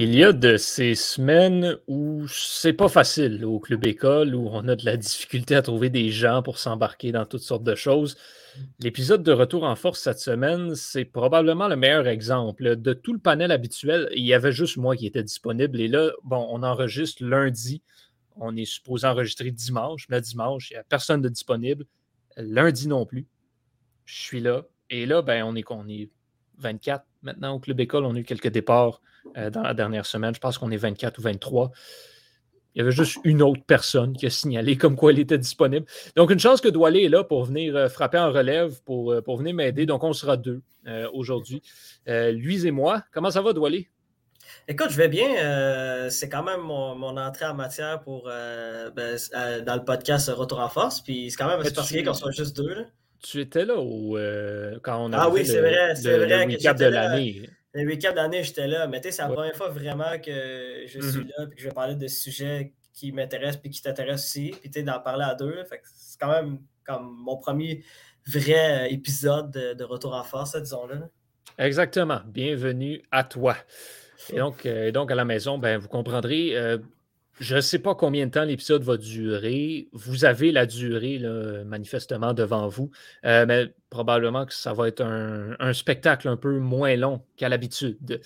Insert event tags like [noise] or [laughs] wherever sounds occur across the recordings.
Il y a de ces semaines où c'est pas facile au club école, où on a de la difficulté à trouver des gens pour s'embarquer dans toutes sortes de choses. L'épisode de Retour en force cette semaine, c'est probablement le meilleur exemple. De tout le panel habituel, il y avait juste moi qui était disponible. Et là, bon, on enregistre lundi. On est supposé enregistrer dimanche. Mais dimanche, il n'y a personne de disponible. Lundi non plus. Je suis là. Et là, ben, on est, on est 24 maintenant au club école. On a eu quelques départs euh, dans la dernière semaine. Je pense qu'on est 24 ou 23. Il y avait juste une autre personne qui a signalé comme quoi elle était disponible. Donc, une chance que Doualé est là pour venir euh, frapper en relève, pour, euh, pour venir m'aider. Donc, on sera deux aujourd'hui. lui et moi. Comment ça va, Doualé? Écoute, je vais bien. c'est quand même mon, entrée en matière pour ben, dans le podcast Retour en force. Puis c'est quand même assez particulier qu'on soit juste deux. Tu étais là quand on a ah, oui, c'est vrai, c'est vrai le recap de l'année. Le week-end d'année, j'étais là. Mais tu sais, c'est la première fois vraiment que je suis mm-hmm. là et que je vais parler de sujets qui m'intéressent et qui t'intéressent aussi. Puis tu sais, d'en parler à deux. c'est quand même comme mon premier vrai euh, épisode de, Retour en force, disons-le. Exactement. Bienvenue à toi. Et [laughs] donc, euh, donc à la maison, ben, vous comprendrez, euh, je ne sais pas combien de temps l'épisode va durer. Vous avez la durée, manifestement, devant vous. Euh, mais probablement que ça va être un, spectacle un peu moins long qu'à l'habitude.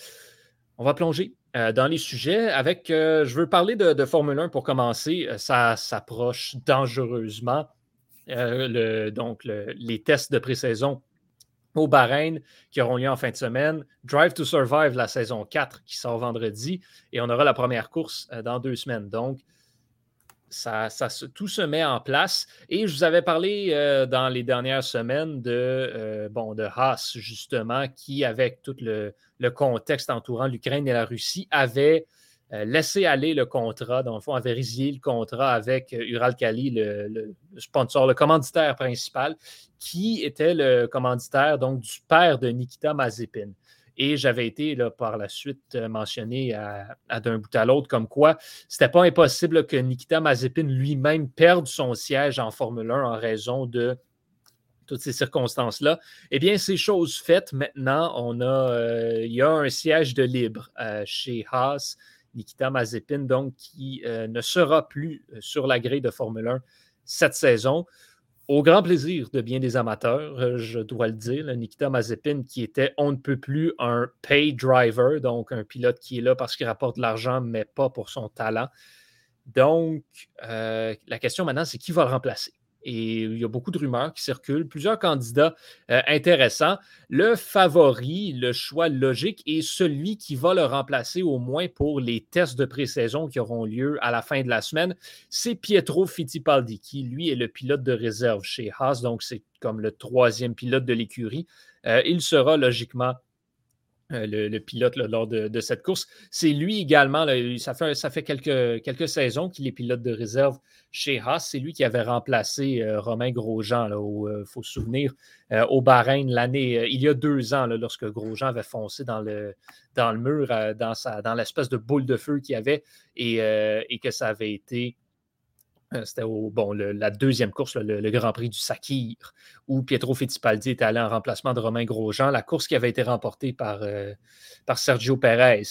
On va plonger euh, dans les sujets avec. Euh, je veux parler de, Formule 1 pour commencer. Ça s'approche dangereusement. donc, les tests de pré-saison au Bahreïn qui auront lieu en fin de semaine. Drive to Survive, la saison 4 qui sort vendredi. Et on aura la première course euh, dans deux semaines. Donc, ça, tout se met en place. Et je vous avais parlé euh, dans les dernières semaines de, euh, bon, de Haas, justement, qui, avec tout le, contexte entourant l'Ukraine et la Russie, avait laisser aller le contrat, dans le fond, avait résilié le contrat avec euh, Uralkali, le, le, sponsor, le commanditaire principal, qui était le commanditaire donc du père de Nikita Mazepin. Et j'avais été par la suite euh, mentionné à, d'un bout à l'autre comme quoi c'était pas impossible que Nikita Mazepin lui-même perde son siège en Formule 1 en raison de toutes ces circonstances-là. Eh bien, ces choses faites, maintenant, on a, il y a un siège de libre chez Haas Nikita Mazepin, donc, qui euh, ne sera plus euh, sur la grille de Formule 1 cette saison. Au grand plaisir de bien des amateurs, euh, je dois le dire, Nikita Mazepin, qui était on ne peut plus un pay driver, donc un pilote qui est là parce qu'il rapporte de l'argent, mais pas pour son talent. Donc, la question maintenant, c'est qui va le remplacer? Et il y a beaucoup de rumeurs qui circulent, plusieurs candidats euh, intéressants. Le favori, le choix logique est celui qui va le remplacer au moins pour les tests de pré-saison qui auront lieu à la fin de la semaine. C'est Pietro Fittipaldi qui, lui, est le pilote de réserve chez Haas, donc c'est comme le troisième pilote de l'écurie. Euh, il sera logiquement euh, le, pilote lors de, cette course. C'est lui également, ça fait, quelques, saisons qu'il est pilote de réserve chez Haas. C'est lui qui avait remplacé euh, Romain Grosjean, il euh, faut se souvenir, au Bahreïn l'année, il y a deux ans, lorsque Grosjean avait foncé dans le, mur, dans, l'espèce de boule de feu qu'il y avait et, que ça avait été c'était au, bon, la deuxième course, le, Grand Prix du Sakir, où Pietro Fittipaldi était allé en remplacement de Romain Grosjean, la course qui avait été remportée par, euh, Sergio Perez.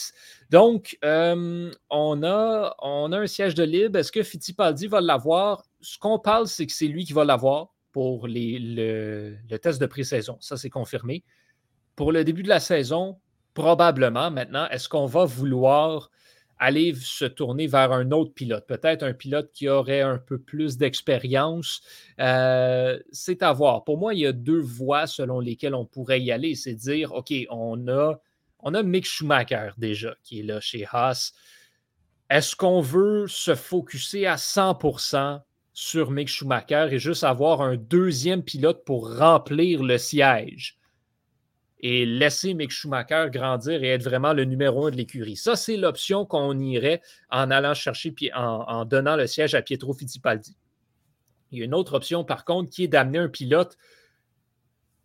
Donc, euh, on, a, un siège de libre. Est-ce que Fittipaldi va l'avoir? Ce qu'on parle, c'est que c'est lui qui va l'avoir pour le test de pré-saison. Ça, c'est confirmé. Pour le début de la saison, probablement. Maintenant, est-ce qu'on va vouloir aller se tourner vers un autre pilote, peut-être un pilote qui aurait un peu plus d'expérience. Euh, c'est à voir. Pour moi, il y a deux voies selon lesquelles on pourrait y aller. C'est dire, OK, on a, on a Mick Schumacher déjà qui est là chez Haas. Est-ce qu'on veut se focuser à 100% sur Mick Schumacher et juste avoir un deuxième pilote pour remplir le siège? Et laisser Mick Schumacher grandir et être vraiment le numéro un de l'écurie. Ça, c'est l'option qu'on irait en allant chercher, en, en donnant le siège à Pietro Fittipaldi. Il y a une autre option, par contre, qui est d'amener un pilote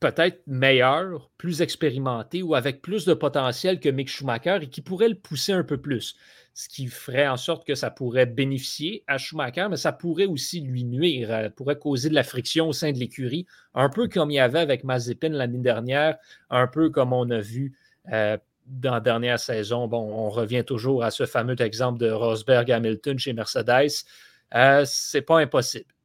peut-être meilleur, plus expérimenté ou avec plus de potentiel que Mick Schumacher et qui pourrait le pousser un peu plus ce qui ferait en sorte que ça pourrait bénéficier à Schumacher, mais ça pourrait aussi lui nuire, ça euh, pourrait causer de la friction au sein de l'écurie, un peu comme il y avait avec Mazepin l'année dernière, un peu comme on a vu euh, dans la dernière saison. Bon, on revient toujours à ce fameux exemple de Rosberg Hamilton chez Mercedes. Euh, c'est pas impossible.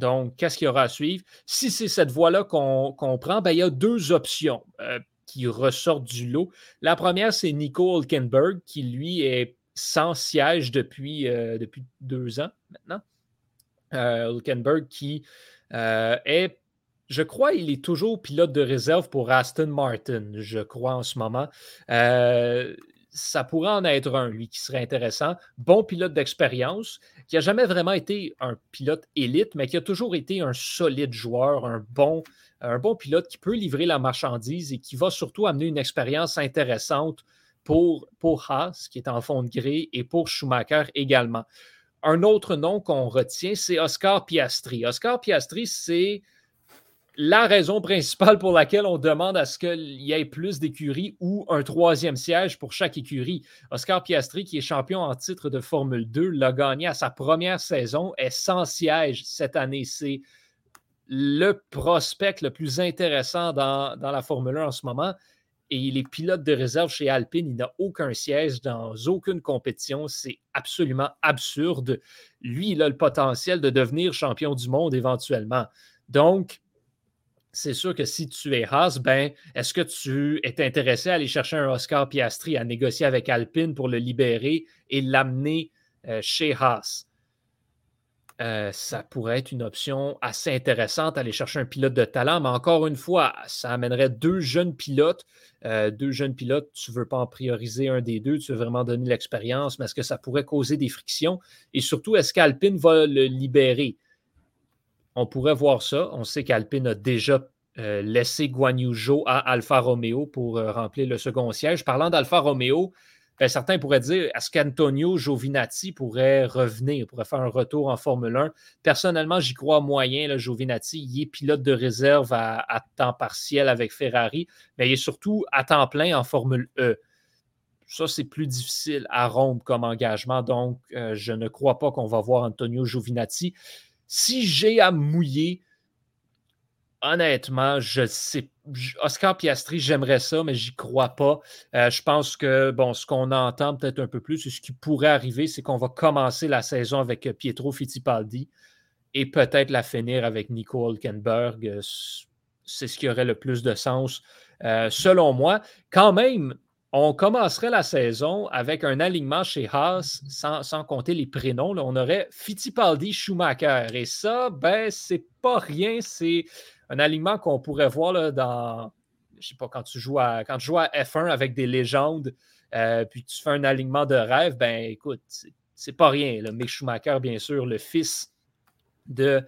Donc, qu'est-ce qu'il y aura à suivre? Si c'est cette voie-là qu'on prend, ben, il y a deux options euh, qui ressortent du lot. La première, c'est Nico Hulkenberg, qui lui est sans siège depuis, euh, depuis deux ans maintenant. Hulkenberg qui est je crois qu'il est toujours pilote de réserve pour Aston Martin, je crois en ce moment. Euh, ça pourrait en être un, lui, qui serait intéressant. Bon pilote d'expérience, qui n'a jamais vraiment été un pilote élite, mais qui a toujours été un solide joueur, un bon, un bon pilote qui peut livrer la marchandise et qui va surtout amener une expérience intéressante pour, pour Haas, qui est en fond de gré, et pour Schumacher également. Un autre nom qu'on retient, c'est Oscar Piastri. Oscar Piastri, c'est la raison principale pour laquelle on demande à ce qu'il y ait plus d'écuries ou un troisième siège pour chaque écurie. Oscar Piastri, qui est champion en titre de Formule 2, l'a gagné à sa première saison, est sans siège cette année. C'est le prospect le plus intéressant dans, la Formule 1 en ce moment. Et il est pilote de réserve chez Alpine. Il n'a aucun siège dans aucune compétition. C'est absolument absurde. Lui, il a le potentiel de devenir champion du monde éventuellement. Donc, c'est sûr que si tu es Haas, ben, est-ce que tu es intéressé à aller chercher un Oscar Piastri, à négocier avec Alpine pour le libérer et l'amener euh, chez Haas? Euh, ça pourrait être une option assez intéressante, aller chercher un pilote de talent, mais encore une fois, ça amènerait deux jeunes pilotes. Euh, deux jeunes pilotes, tu ne veux pas en prioriser un des deux, tu veux vraiment donner l'expérience, mais est-ce que ça pourrait causer des frictions? Et surtout, est-ce qu'Alpine va le libérer? On pourrait voir ça. On sait qu'Alpine a déjà euh, laissé Guan à Alfa Romeo pour euh, remplir le second siège. Parlant d'Alfa Romeo, ben, certains pourraient dire est-ce qu'Antonio Giovinazzi pourrait revenir, pourrait faire un retour en Formule 1 Personnellement, j'y crois moyen. Là, Giovinazzi, il est pilote de réserve à, temps partiel avec Ferrari, mais il est surtout à temps plein en Formule E. Ça, c'est plus difficile à rompre comme engagement, donc euh, je ne crois pas qu'on va voir Antonio Giovinazzi. Si j'ai à mouiller, honnêtement, je sais. Oscar Piastri, j'aimerais ça, mais j'y crois pas. Euh, je pense que bon, ce qu'on entend peut-être un peu plus, ce qui pourrait arriver, c'est qu'on va commencer la saison avec euh, Pietro Fittipaldi et peut-être la finir avec Nico Hulkenberg. Euh, c'est ce qui aurait le plus de sens, selon moi. Quand même, on commencerait la saison avec un alignement chez Haas, sans, compter les prénoms. On aurait Fittipaldi Schumacher. Et ça, ben, c'est pas rien. C'est un alignement qu'on pourrait voir là, dans. Je sais pas, quand tu joues à, quand tu joues à F1 avec des légendes, euh, puis tu fais un alignement de rêve, ben écoute, c'est pas rien. Mick Schumacher, bien sûr, le fils de,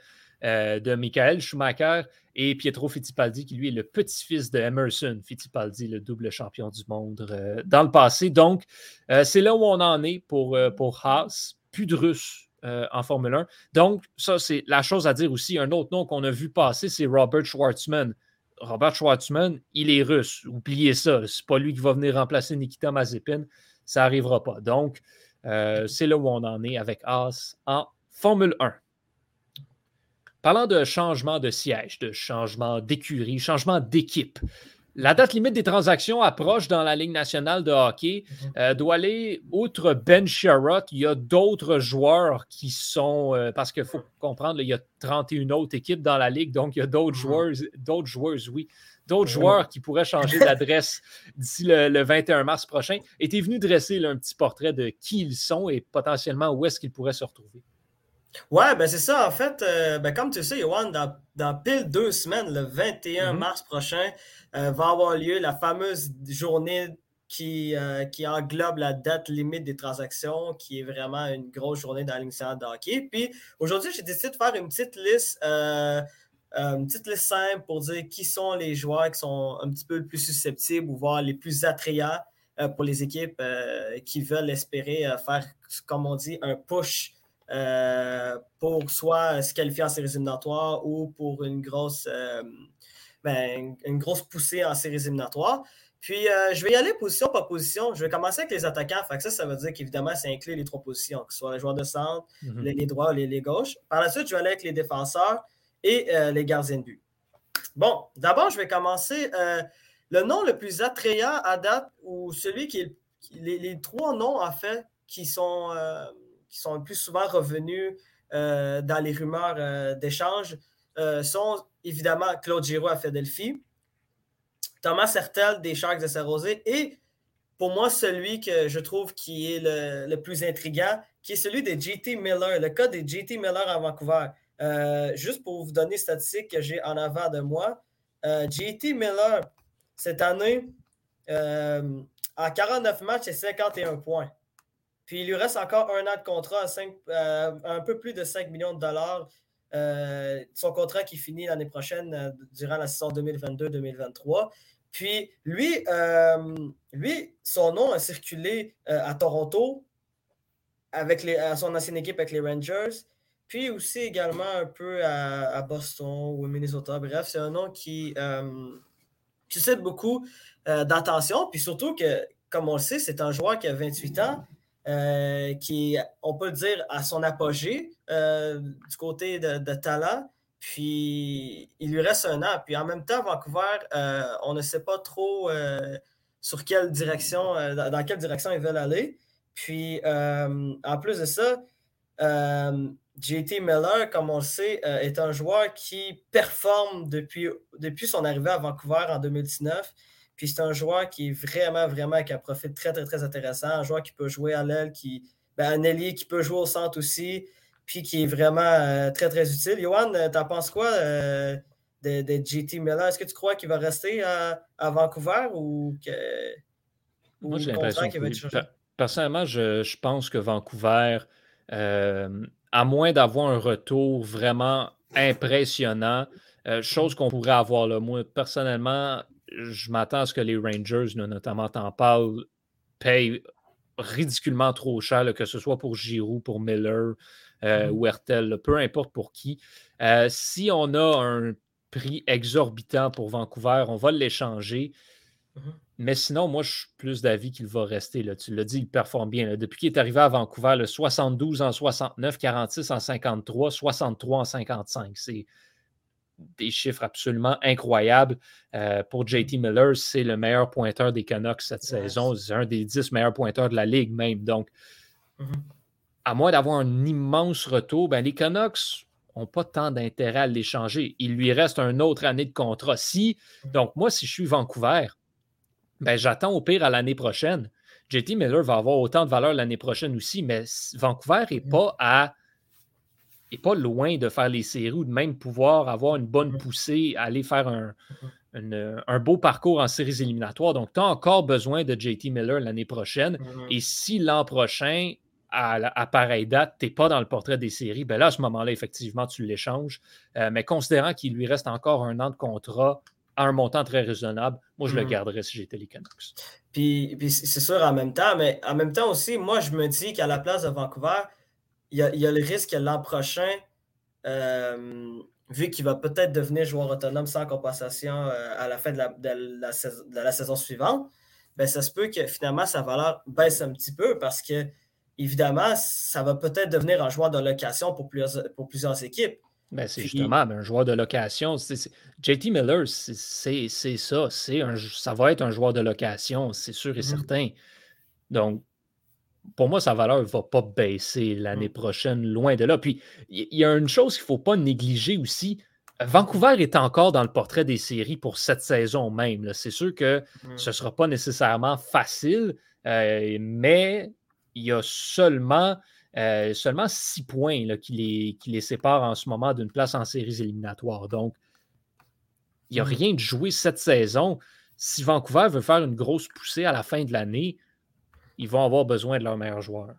euh, de Michael Schumacher, et Pietro Fittipaldi, qui lui est le petit-fils de Emerson Fittipaldi, le double champion du monde euh, dans le passé. Donc, euh, c'est là où on en est pour, Haas. Plus de Russes en Formule 1. Donc, ça, c'est la chose à dire aussi. Un autre nom qu'on a vu passer, c'est Robert Schwartzman. Robert Schwartzman, il est russe. Oubliez ça. C'est pas lui qui va venir remplacer Nikita Mazepin. Ça n'arrivera pas. Donc, c'est là où on en est avec Haas en Formule 1. Parlant de changement de siège, de changement d'écurie, changement d'équipe, la date limite des transactions approche dans la Ligue nationale de hockey. Mhm. Euh, doit aller, outre Ben Sherrod, il y a d'autres joueurs qui sont, euh, parce qu'il faut comprendre, il y a 31 autres équipes dans la Ligue, donc il y a d'autres mhm. joueurs, d'autres joueurs, oui, d'autres joueurs qui pourraient changer [laughs] d'adresse d'ici le, 21 mars prochain. Et tu es venu dresser un petit portrait de qui ils sont et potentiellement où est-ce qu'ils pourraient se retrouver. Ouais, ben c'est ça. En fait, euh, ben comme tu sais, Yohan, dans, dans, pile deux semaines, le 21 mm-hmm. mars prochain, euh, va avoir lieu la fameuse journée qui, euh, qui englobe la date limite des transactions, qui est vraiment une grosse journée dans l'émission de hockey. Puis aujourd'hui, j'ai décidé de faire une petite liste, une petite liste simple pour dire qui sont les joueurs qui sont un petit peu le plus susceptibles ou voire les plus attrayants pour les équipes qui veulent espérer faire, comme on dit, un push euh, pour soit se qualifier en séries éliminatoires ou pour une grosse, euh, ben, une grosse poussée en séries éliminatoires. Puis, euh, je vais y aller position par position. Je vais commencer avec les attaquants. Fait ça, ça veut dire qu'évidemment, ça inclut les trois positions, que ce soit les joueurs de centre, mhm. les, droits ou les, les, gauches. Par la suite, je vais aller avec les défenseurs et les gardiens de but. Bon, d'abord, je vais commencer le nom le plus attrayant à date, ou celui qui est. Les, trois noms, en fait, qui sont, qui sont le plus souvent revenus euh, dans les rumeurs euh, d'échange sont évidemment Claude Giroux à Philadelphie, Thomas Sertel des Sharks de Saint-Rosé et pour moi, celui que je trouve qui est le, plus intriguant, qui est celui de JT Miller, le cas de JT Miller à Vancouver. juste pour vous donner les statistiques que j'ai en avant de moi, JT Miller, cette année, euh, en 49 matchs, c'est 51 points. Puis il lui reste encore un an de contrat à euh, un peu plus de 5 millions de dollars. Euh, son contrat qui finit l'année prochaine durant la saison 2022-2023. Puis lui, lui, son nom a circulé à Toronto avec à son ancienne équipe avec les Rangers. Puis aussi également un peu à, Boston ou Minnesota. Bref, c'est un nom qui, suscite beaucoup euh, d'attention. Puis surtout que, comme on le sait, c'est un joueur qui a 28 ans, euh, qui, on peut le dire, à son apogée euh, du côté de, talent. Puis il lui reste un an. Puis en même temps, Vancouver, on ne sait pas trop sur quelle direction, dans, quelle direction ils veulent aller. Puis en plus de ça, JT Miller, comme on le sait, euh, est un joueur qui performe depuis, depuis son arrivée à Vancouver en 2019. Puis c'est un joueur qui est vraiment, vraiment, qui a un profil très, très, très intéressant. Un joueur qui peut jouer à l'aile, qui, ben, un ailier qui peut jouer au centre aussi, puis qui est vraiment euh, très, très utile. Johan, euh, t'en penses quoi de, de, JT Miller? Est-ce que tu crois qu'il va rester à, Vancouver ou que. Moi, j'ai l'impression que. Personnellement, je, je, pense que Vancouver à moins d'avoir un retour vraiment impressionnant, euh, chose qu'on pourrait avoir là. Moi, personnellement, je m'attends à ce que les Rangers, notamment t'en parle, payent ridiculement trop cher, que ce soit pour Giroud, pour Miller euh, mm-hmm. ou Hertel, peu importe pour qui. Euh, si on a un prix exorbitant pour Vancouver, on va l'échanger. Mm-hmm. Mais sinon, moi, je suis plus d'avis qu'il va rester. Là. Tu l'as dit, il performe bien. Depuis qu'il est arrivé à Vancouver, le 72 en 69, 46 en 53, 63 en 55. C'est des chiffres absolument incroyables. Euh, pour JT Miller, c'est le meilleur pointeur des Canucks cette saison. C'est un des 10 meilleurs pointeurs de la Ligue même. Donc, mm-hmm. à moins d'avoir un immense retour, ben, les Canucks n'ont pas tant d'intérêt à l'échanger. Il lui reste une autre année de contrat. Si, mm-hmm. donc moi, si je suis Vancouver, ben, j'attends au pire à l'année prochaine. JT Miller va avoir autant de valeur l'année prochaine aussi, mais Vancouver n'est mm. pas à est pas loin de faire les séries ou de même pouvoir avoir une bonne mm. poussée, aller faire un, mm-hmm. un beau parcours en séries éliminatoires. Donc, tu as encore besoin de JT Miller l'année prochaine. Mm-hmm. Et si l'an prochain, à, pareille date, tu n'es pas dans le portrait des séries, ben là, à ce moment-là, effectivement, tu l'échanges. Euh, mais considérant qu'il lui reste encore un an de contrat, à un montant très raisonnable, moi, je le garderais si j'étais les Canucks. Puis, c'est sûr en même temps, mais en même temps aussi, moi, je me dis qu'à la place de Vancouver, il y a, le risque que l'an prochain, euh, vu qu'il va peut-être devenir joueur autonome sans compensation euh, à la fin de la, saison, suivante, ben, ça se peut que finalement sa valeur baisse un petit peu parce que, évidemment, ça va peut-être devenir un joueur de location pour pour plusieurs équipes. Ben, c'est justement un joueur de location. JT Miller, c'est ça. Un, ça va être un joueur de location, c'est sûr et mmh certain. Donc, pour moi, sa valeur ne va pas baisser l'année mmh. prochaine, loin de là. Puis, il y, a une chose qu'il ne faut pas négliger aussi. Vancouver est encore dans le portrait des séries pour cette saison même. C'est sûr que mmh. ce ne sera pas nécessairement facile, euh, mais il y a seulement euh, seulement six points qui, les, qui les séparent en ce moment d'une place en séries éliminatoires. Donc, il n'y a mmh. rien de joué cette saison. Si Vancouver veut faire une grosse poussée à la fin de l'année, ils vont avoir besoin de leur meilleur joueur.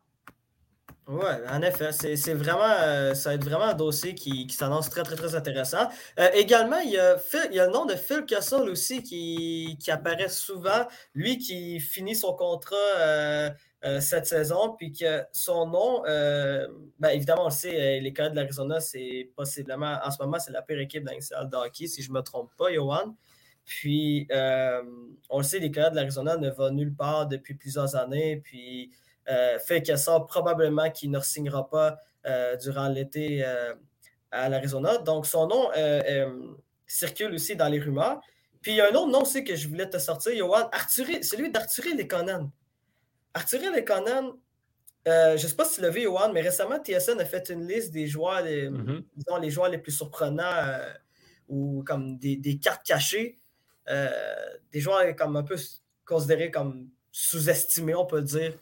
Oui, en effet, c'est vraiment, euh, ça va être vraiment un dossier qui, s'annonce très, très, très intéressant. Euh, également, il y, a le nom de Phil Castle aussi qui, qui apparaît souvent. Lui qui finit son contrat euh, cette saison, puis que son nom, ben, évidemment, on le sait, les Coyotes de l'Arizona, c'est possiblement, en ce moment, c'est la pire équipe dans de hockey, si je ne me trompe pas, Johan. Puis, on le sait, les Coyotes de l'Arizona ne vont nulle part depuis plusieurs années, puis fait que ça, probablement qu'il ne signera pas durant l'été à l'Arizona. Donc, son nom circule aussi dans les rumeurs. Puis il y a un autre nom aussi que je voulais te sortir, Johan. Arthuré, celui d'Arthuré Lekonen. Arthuré Lekonen, euh, je ne sais pas si tu l'as vu, Johan, mais récemment, TSN a fait une liste des joueurs, les, mm-hmm. les joueurs les plus surprenants euh, ou comme des, cartes cachées. Euh, des joueurs comme un peu considérés comme sous-estimés, on peut dire,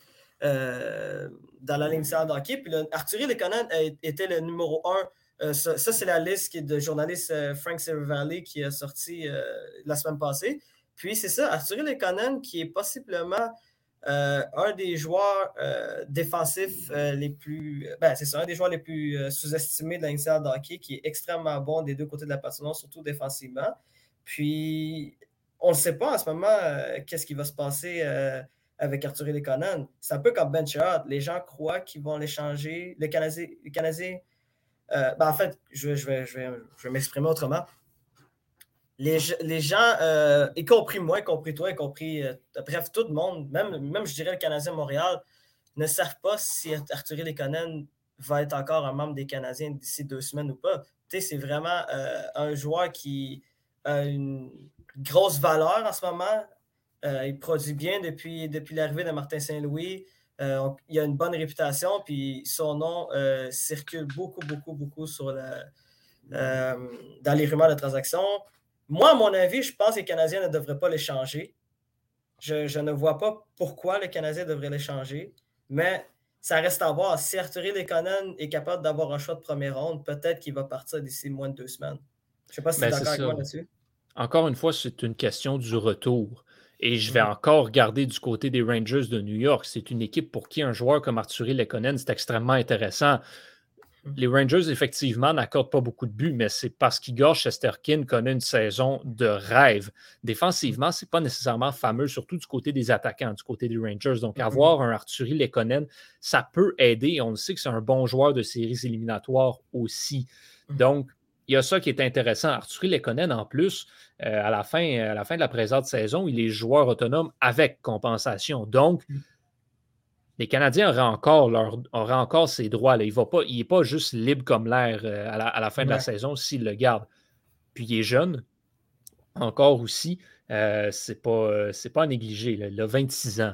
dans la ligne de hockey. Puis Arthur Lekonen était le numéro 1. ça, c'est la liste de journaliste Frank Silvervalley qui a sorti la semaine passée. Puis c'est ça, Arthur Lekonen qui est possiblement euh, un des joueurs euh, défensifs euh, les plus. Ben, c'est ça, un des joueurs les plus sous-estimés de l'Initial hockey qui est extrêmement bon des deux côtés de la patinoire, surtout défensivement. Puis, on ne sait pas en ce moment qu'est-ce qui va se passer avec Arthur Lekonen. C'est un peu comme Ben. Les gens croient qu'ils vont l'échanger. Le Canadien. Le Canadien ben, en fait, je, vais, je vais, je vais m'exprimer autrement les, gens, euh, y compris moi, y compris toi, y compris, euh, bref, tout le monde, même, même je dirais le Canadien Montréal, ne savent pas si Arthur Lekonen va être encore un membre des Canadiens d'ici deux semaines ou pas. C'est vraiment euh, un joueur qui une grosse valeur en ce moment. il produit bien depuis, depuis l'arrivée de Martin Saint-Louis. il a une bonne réputation, puis son nom circule beaucoup, beaucoup, beaucoup sur dans les rumeurs de transactions. Moi, à mon avis, je pense que les Canadiens ne devraient pas les changer. Je, ne vois pas pourquoi les Canadiens devraient les changer, mais ça reste à voir. Si Arthur Lekonen est capable d'avoir un choix de première ronde, peut-être qu'il va partir d'ici moins de deux semaines. Je ne sais pas si tu es ben, d'accord avec moi là-dessus. Encore une fois, c'est une question du retour. Et je vais encore regarder du côté des Rangers de New York. C'est une équipe pour qui un joueur comme Arthur Lekonen, c'est extrêmement intéressant. Mmh. Les Rangers, effectivement, n'accordent pas beaucoup de buts, mais c'est parce qu'Igor Chesterkin connaît une saison de rêve. Défensivement, ce n'est pas nécessairement fameux, surtout du côté des attaquants, du côté des Rangers. Donc, mmh. avoir un Arthurie Lekonen, ça peut aider. On sait que c'est un bon joueur de séries éliminatoires aussi. Mmh. Donc, il y a ça qui est intéressant. Arthurie Lekonen, en plus, euh, à, la fin, à la fin de la présente saison, il est joueur autonome avec compensation. Donc, les Canadiens auraient encore, leur, encore ses droits. Là. Il n'est pas, juste libre comme l'air euh, à, la, fin de la saison s'il le garde. Puis il est jeune, encore aussi. Euh, c'est pas, euh, pas à négliger. Il a 26 ans.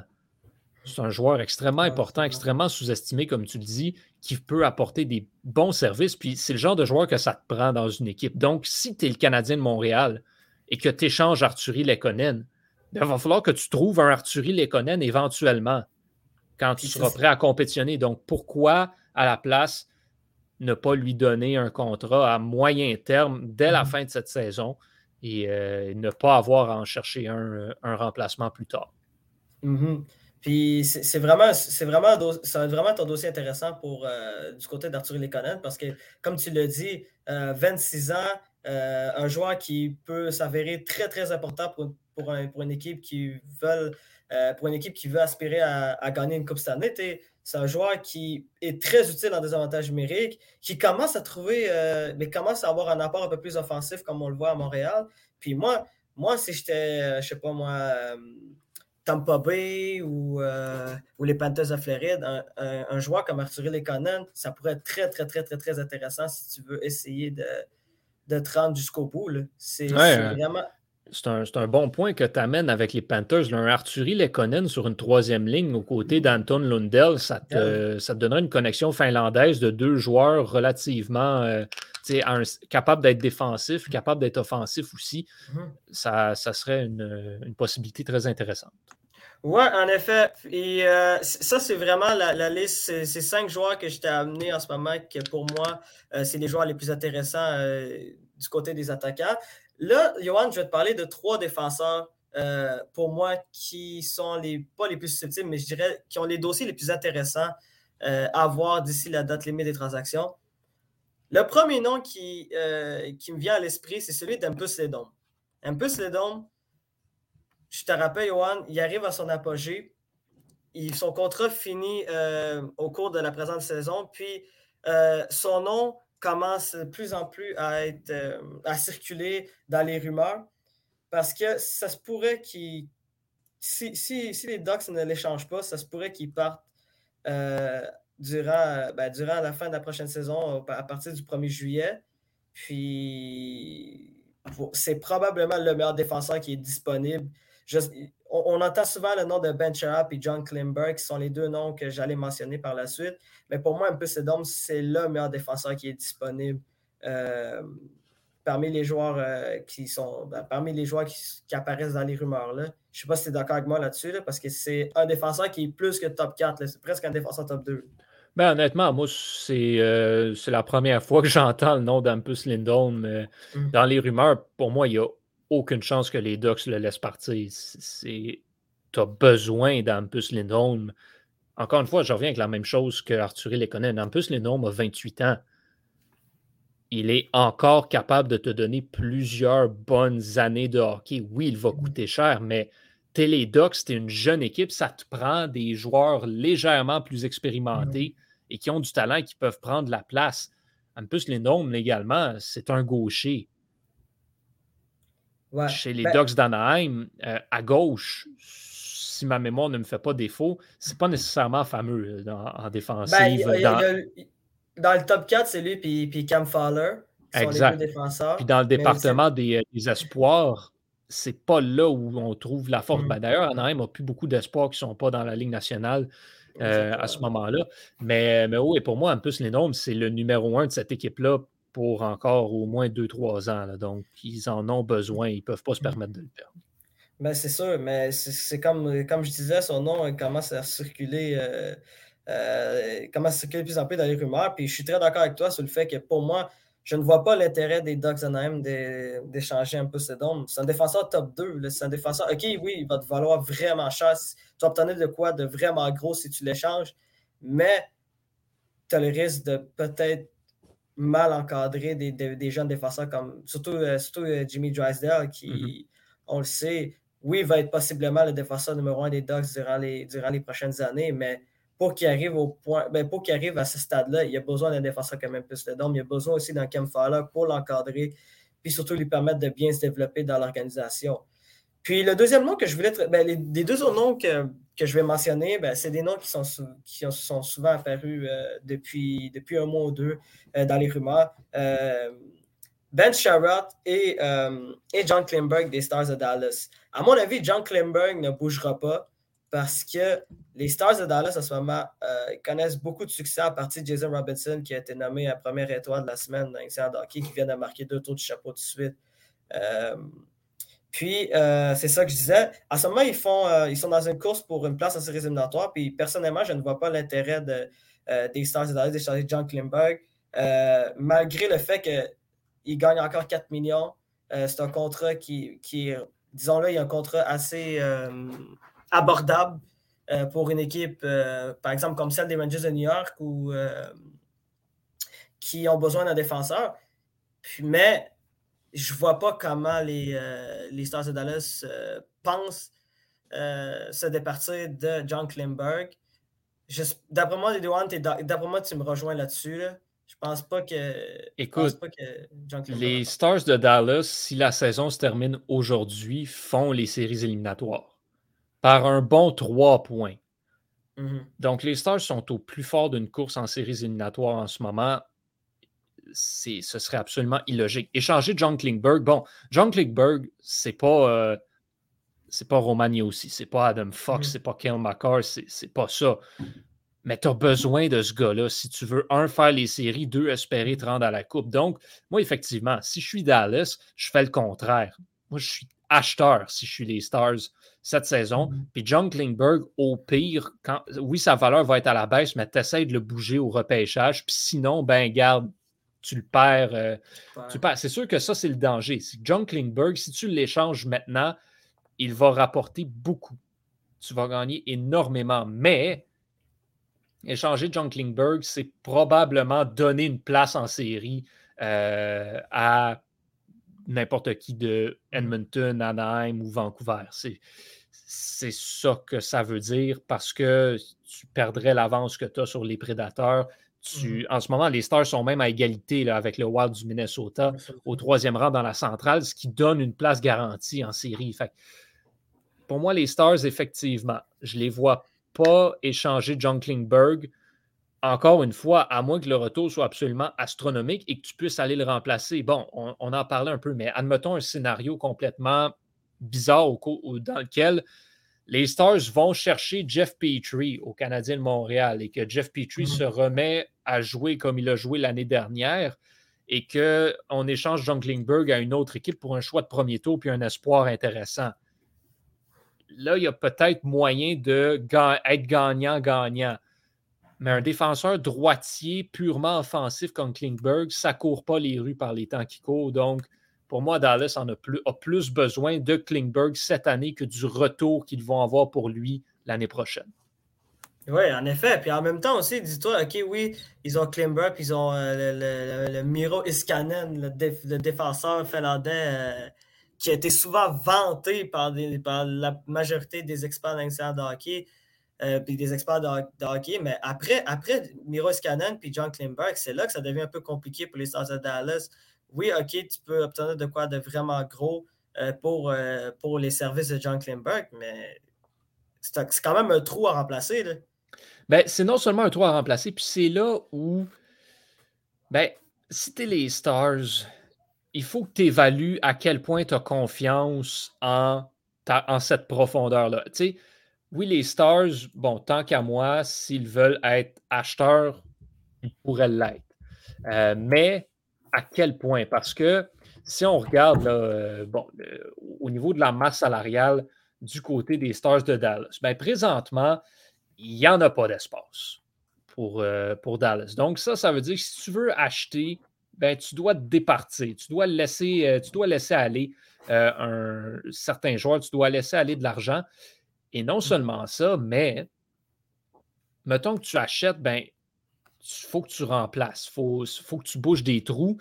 C'est un joueur extrêmement important, extrêmement sous-estimé, comme tu le dis, qui peut apporter des bons services. Puis c'est le genre de joueur que ça te prend dans une équipe. Donc, si tu es le Canadien de Montréal et que tu échanges Arthurie Lekonen, il va falloir que tu trouves un Arthurie Lekonen éventuellement quand tu seras prêt à compétitionner. Donc, pourquoi, à la place, ne pas lui donner un contrat à moyen terme dès la mm-hmm. fin de cette saison et euh, ne pas avoir à en chercher un, remplacement plus tard? Mm-hmm. Puis c'est vraiment, c'est vraiment, vraiment ton dossier intéressant pour euh, du côté d'Arthur Lekonen parce que, comme tu l'as dit, 26 euh, ans, un joueur qui peut s'avérer très, très important pour, une équipe qui veut euh, aspirer à, gagner une Coupe Stanley. C'est un joueur qui est très utile en désavantage numérique, qui commence à trouver, euh, mais commence à avoir un apport un peu plus offensif comme on le voit à Montréal. Puis moi, moi si j'étais, euh, je sais pas moi, Tampa Bay ou, ou, les Panthers de Floride, un, joueur comme Arthur Lekonen, ça pourrait être très, très, très, très, très intéressant si tu veux essayer de, de te rendre jusqu'au bout. C'est vraiment c'est un, bon point que tu amènes avec les Panthers. un Arthurie Lekonen sur une troisième ligne aux côtés d'Anton Lundell, ça te, ça donnerait une connexion finlandaise de deux joueurs relativement euh, capables d'être défensifs, capables d'être offensifs aussi. Mm-hmm. ça, ça, serait une, possibilité très intéressante. Oui, en effet. Et euh, ça, c'est vraiment la, liste. Ces cinq joueurs que je t'ai amenés en ce moment, que pour moi, euh, c'est les joueurs les plus intéressants du côté des attaquants. Là, Johan, je vais te parler de trois défenseurs euh, pour moi qui sont les, pas les plus susceptibles, mais je dirais qui ont les dossiers les plus intéressants euh, à voir d'ici la date limite des transactions. Le premier nom qui, euh, qui me vient à l'esprit, c'est celui d'Empus Ledom. Empus Ledom, je te rappelle, Johan, il arrive à son apogée. son contrat finit au cours de la présente saison, puis son nom commence de plus en plus à, être, euh, à circuler dans les rumeurs parce que ça se pourrait qu'ils. Si, les Ducks ne l'échangent pas, ça se pourrait qu'ils partent euh, durant, ben, durant la fin de la prochaine saison, à partir du 1er juillet. Puis, c'est probablement le meilleur défenseur qui est disponible. On, entend souvent le nom de Ben Sharap et John Klimber, qui sont les deux noms que j'allais mentionner par la suite. Mais pour moi, un peu Sedom, c'est le meilleur défenseur qui est disponible euh, parmi les joueurs euh, qui sont ben, parmi les joueurs qui, apparaissent dans les rumeurs. Là. Je ne sais pas si tu es d'accord avec moi là-dessus, parce que c'est un défenseur qui est plus que top 4. C'est presque un défenseur top 2. Ben, honnêtement, moi, euh, c'est la première fois que j'entends le nom d'Ampus Lindholm. Mm. Dans les rumeurs, pour moi, il n'y a aucune chance que les Ducks le laissent partir. Tu as besoin d'Ampus Lindholm. Encore une fois, je reviens avec la même chose que Arthur Lekonen. Ampus Lindholm a 28 ans. Il est encore capable de te donner plusieurs bonnes années de hockey. Oui, il va coûter cher, mais les Ducks, c'est une jeune équipe. Ça te prend des joueurs légèrement plus expérimentés. Et qui ont du talent qui peuvent prendre la place. Les noms également, c'est un gaucher. Chez les ben Ducks d'Anaheim, euh, à gauche, si ma mémoire ne me fait pas défaut, c'est pas nécessairement fameux euh, en défensive. Ben, dans... le top 4, c'est lui puis, Cam Fowler. exact. les deux défenseurs. Puis dans le département des, euh, des, espoirs, c'est pas là où on trouve la force. Mm. Ben, d'ailleurs, Anaheim n'a plus beaucoup d'espoirs qui ne sont pas dans la Ligue nationale. Euh, à ce moment-là. Mais, mais oui, pour moi, en plus, les Gnomes, c'est le numéro un de cette équipe-là pour encore au moins 2-3 ans. Donc, ils en ont besoin. Ils ne peuvent pas se mmh. permettre de le perdre. Ben, c'est sûr, mais c'est comme, comme je disais, son nom commence à circuler. Euh, euh, commence à circuler de plus en plus dans les rumeurs. Puis je suis très d'accord avec toi sur le fait que pour moi, je ne vois pas l'intérêt des Ducks Anaheim d'échanger un peu ce dôme. C'est un défenseur top 2. C'est un défenseur. OK, oui, il va te valoir vraiment cher. Tu vas obtenir de quoi de vraiment gros si tu l'échanges, mais tu as le risque de peut-être mal encadrer des, jeunes défenseurs comme surtout, euh, surtout euh, Jimmy Drysdale qui, mm-hmm. on le sait, oui, va être possiblement le défenseur numéro un des Ducks durant les, durant les prochaines années, mais pour qu'il arrive au point, ben, pour qu'il arrive à ce stade-là, il y a besoin d'un défenseur quand même plus le dôme. Il y a besoin aussi d'un Cam Fowler pour l'encadrer, puis surtout lui permettre de bien se développer dans l'organisation. Puis le deuxième nom que je voulais. Ben, les, deux autres noms que, je vais mentionner, ben, c'est des noms qui sont, qui sont souvent apparus euh, depuis, depuis un mois ou deux euh, dans les rumeurs. Euh, ben Sherrod et, et John Klimberg des Stars de Dallas. À mon avis, John Klimberg ne bougera pas parce que les Stars de Dallas, en ce moment, connaissent beaucoup de succès à partir de Jason Robinson, qui a été nommé la première étoile de la semaine dans de hockey, qui vient de marquer deux tours de chapeau de suite. Euh, puis, euh, c'est ça que je disais. En ce moment, ils, font, ils sont dans une course pour une place en séries éliminatoires. Puis, personnellement, je ne vois pas l'intérêt de, des Stars de Dallas d'échanger John Klimberg, malgré le fait qu'il gagne encore 4 millions. c'est un contrat qui, disons-le, il y a un contrat assez abordable euh, pour une équipe, euh, par exemple, comme celle des Rangers de New York, ou, euh, qui ont besoin d'un défenseur. mais je ne vois pas comment les, les Stars de Dallas pensent se départir de John Klimberg. D'après moi, d'après moi, tu me rejoins là-dessus. Là. Je pense pas que. Écoute, les Stars de Dallas, si la saison se termine aujourd'hui, font les séries éliminatoires par un bon 3 points. Mm-hmm. Donc, les Stars sont au plus fort d'une course en séries éliminatoires en ce moment. Ce serait absolument illogique. Échanger John Klingberg, bon, John Klingberg, c'est pas. Euh, c'est pas Romagna aussi, c'est pas Adam Fox, mm-hmm. c'est pas Kel McCarr, c'est pas ça. Mais tu as besoin de ce gars-là si tu veux, un, faire les séries, deux, espérer te rendre à la coupe. Donc, moi, effectivement, si je suis Dallas, je fais le contraire. Moi, je suis acheteur si je suis les Stars cette saison. Mm-hmm. Puis John Klingberg, au pire, quand, oui, sa valeur va être à la baisse, mais tu essaies de le bouger au repêchage. Puis sinon, ben garde, tu le perds. Euh, C'est sûr que ça, c'est le danger. John Klingberg, si tu l'échanges maintenant, il va rapporter beaucoup. Tu vas gagner énormément. Mais échanger John Klingberg, c'est probablement donner une place en série euh, à n'importe qui de Edmonton, Anaheim ou Vancouver. C'est ça que ça veut dire parce que tu perdrais l'avance que tu as sur les prédateurs. Tu, mm-hmm. En ce moment, les Stars sont même à égalité là, avec le Wild du Minnesota au troisième rang dans la centrale, ce qui donne une place garantie en série. Fait, pour moi, les Stars, effectivement, je ne les vois pas échanger John Klingberg encore une fois, à moins que le retour soit absolument astronomique et que tu puisses aller le remplacer. Bon, on, en parlait un peu, mais admettons un scénario complètement bizarre dans lequel les Stars vont chercher Jeff Petrie au Canadien de Montréal et que Jeff Petrie mm-hmm. se remet à jouer comme il a joué l'année dernière et qu'on échange John Klingberg à une autre équipe pour un choix de premier tour puis un espoir intéressant. Là, il y a peut-être moyen d'être gagnant-gagnant. Mais un défenseur droitier purement offensif comme Klingberg, ça ne court pas les rues par les temps qui courent. Donc, pour moi, Dallas en a plus, a plus besoin de Klingberg cette année que du retour qu'ils vont avoir pour lui l'année prochaine. Oui, en effet. Puis en même temps aussi, dis-toi, OK, oui, ils ont Klingberg, ils ont euh, le, Miro Iskanen, le, défenseur finlandais, euh, qui a été souvent vanté par, la majorité des experts de hockey. Euh, puis des experts de, hockey. Mais après, après Miro Iskanen puis John Klingberg, c'est là que ça devient un peu compliqué pour les Stars de Dallas oui, OK, tu peux obtenir de quoi de vraiment gros euh, pour, euh, pour les services de John Klimberg, mais c'est quand même un trou à remplacer. Ben, c'est non seulement un trou à remplacer, puis c'est là où, ben, si tu es les Stars, il faut que tu évalues à quel point tu as confiance en, en cette profondeur-là. Tu sais, oui, les Stars, bon, tant qu'à moi, s'ils veulent être acheteurs, ils pourraient l'être. Euh, mais à quel point? Parce que si on regarde euh, bon, au niveau de la masse salariale du côté des Stars de Dallas, bien, présentement, il n'y en a pas d'espace pour, euh, pour Dallas. Donc, ça, ça veut dire que si tu veux acheter, ben, tu dois te départir. Tu dois laisser, euh, tu dois laisser aller un certain joueur, tu dois laisser aller de l'argent. Et non seulement ça, mais mettons que tu achètes, ben, il faut que tu remplaces, il faut, faut, que tu bouges des trous.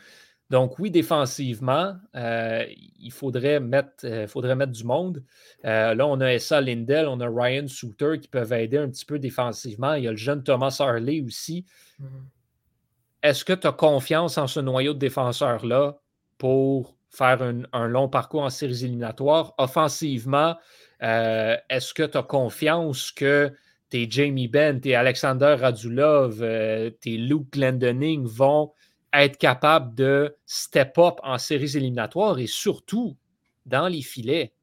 Donc, oui, défensivement, euh, il faudrait mettre, euh, faudrait mettre du monde. Euh, là, on a Essa Lindell, on a Ryan Souter qui peuvent aider un petit peu défensivement. Il y a le jeune Thomas Harley aussi. Mm-hmm. Est-ce que tu as confiance en ce noyau de défenseurs-là pour faire un, long parcours en séries éliminatoires? Offensivement, est-ce que tu as confiance que tes Jamie Benn, tes Alexander Radulov, euh, tes Luke Glendening vont être capables de step up en séries éliminatoires et surtout dans les filets.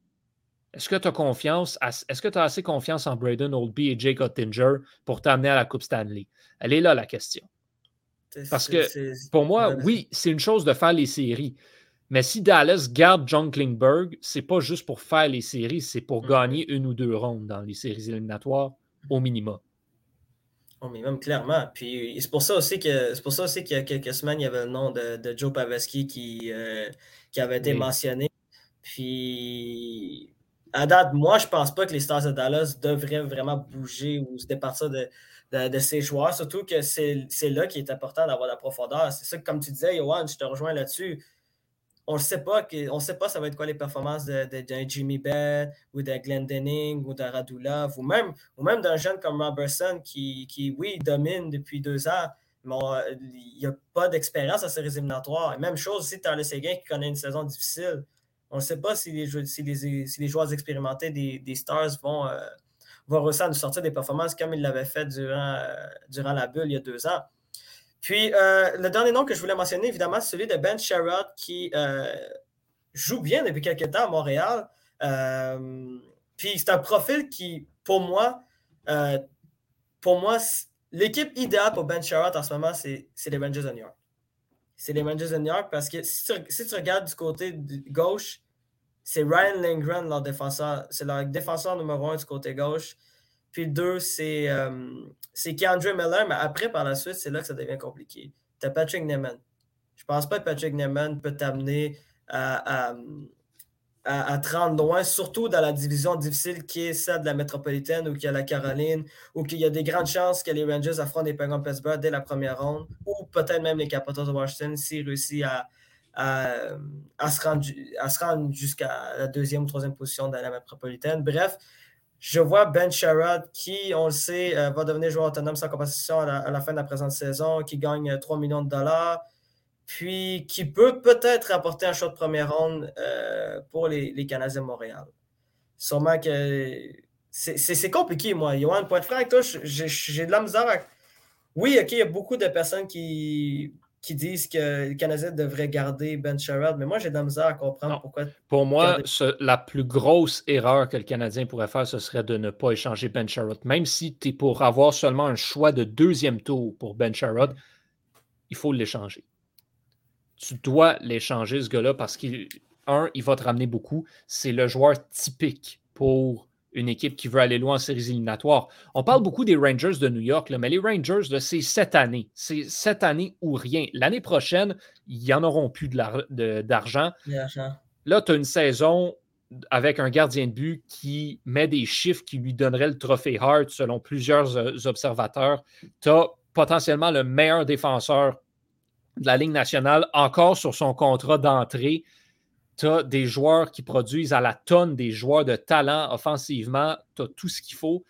Est-ce que tu as confiance, est-ce que tu as assez confiance en Braden Oldby et Jake Ottinger pour t'amener à la Coupe Stanley? Elle est là la question. Parce que pour moi, oui, c'est une chose de faire les séries. Mais si Dallas garde John Klingberg, c'est pas juste pour faire les séries, c'est pour mm-hmm. gagner une ou deux rondes dans les séries éliminatoires au minimum. Mais même clairement. Puis c'est pour ça aussi que c'est pour ça aussi qu'il y a quelques semaines, il y avait le nom de, Joe Paveski qui, euh, qui avait été mentionné. Puis à date, moi, je pense pas que les Stars de Dallas devraient vraiment bouger ou se départir de, de, ces joueurs, surtout que c'est là qu'il est important d'avoir la profondeur. C'est ça que, comme tu disais, Johan, je te rejoins là-dessus on ne sait pas on sait pas ça va être quoi les performances de, Jimmy Bell ou de Glenn Denning ou de Radulov ou même, ou même d'un jeune comme Robertson qui, qui, oui, domine depuis deux ans, mais il n'y a pas d'expérience à ces éliminatoires. Et même chose aussi, Tyler Seguin qui connaît une saison difficile. On ne sait pas si les, si les, joueurs expérimentés des, Stars vont, euh, vont à nous sortir des performances comme ils l'avaient fait durant, euh, durant la bulle il y a deux ans. Puis, euh, le dernier nom que je voulais mentionner, évidemment, c'est celui de Ben Sherrod qui euh, joue bien depuis quelques temps à Montréal. Euh, puis, c'est un profil qui, pour moi, pour moi, l'équipe idéale pour Ben Sherrod en ce moment, c'est les Rangers de New York. C'est les Rangers de New York parce que si tu, regardes du côté gauche, c'est Ryan Lindgren, leur défenseur. C'est leur défenseur numéro un du côté gauche. Puis le 2, c'est c'est Keandre Miller, mais après, par la suite, c'est là que ça devient compliqué. Tu as Patrick Neyman. Je pense pas que Patrick Neyman peut t'amener à, à, à, te rendre loin, surtout dans la division difficile qui est celle de la métropolitaine ou qui a la Caroline, ou qu'il y a des grandes chances que les Rangers affrontent les Penguins Pittsburgh dès la première ronde, ou peut-être même les Capitals de Washington s'ils réussissent à, à, se rendre, à se rendre jusqu'à la deuxième ou troisième position dans la métropolitaine. Bref, je vois Ben Sherrod qui, on le sait, euh, va devenir joueur autonome sans compétition à la, fin de la présente saison, qui gagne 3 millions de dollars, puis qui peut peut-être apporter un choix de première ronde euh, pour les, Canadiens de Montréal. Sûrement que c'est compliqué, moi. Johan, pour être franc avec toi, j'ai de la misère oui, OK, il y a beaucoup de personnes qui, qui disent que le Canadien devrait garder Ben Sherrod, mais moi, j'ai de la misère à comprendre pourquoi. Pour moi, la plus grosse erreur que le Canadien pourrait faire, ce serait de ne pas échanger Ben Sherrod. Même si tu es pour avoir seulement un choix de deuxième tour pour Ben Sherrod, il faut l'échanger. Tu dois l'échanger, ce gars-là, parce qu'il, un, il va te ramener beaucoup. C'est le joueur typique pour une équipe qui veut aller loin en séries éliminatoires. On parle beaucoup des Rangers de New York, mais les Rangers, c'est cette année. C'est cette année ou rien. L'année prochaine, ils n'en auront plus d'argent. Là, tu as une saison avec un gardien de but qui met des chiffres qui lui donneraient le trophée Hart selon plusieurs euh, observateurs. Tu as potentiellement le meilleur défenseur de la Ligue nationale encore sur son contrat d'entrée tu as des joueurs qui produisent à la tonne, des joueurs de talent offensivement, tu as tout ce qu'il faut.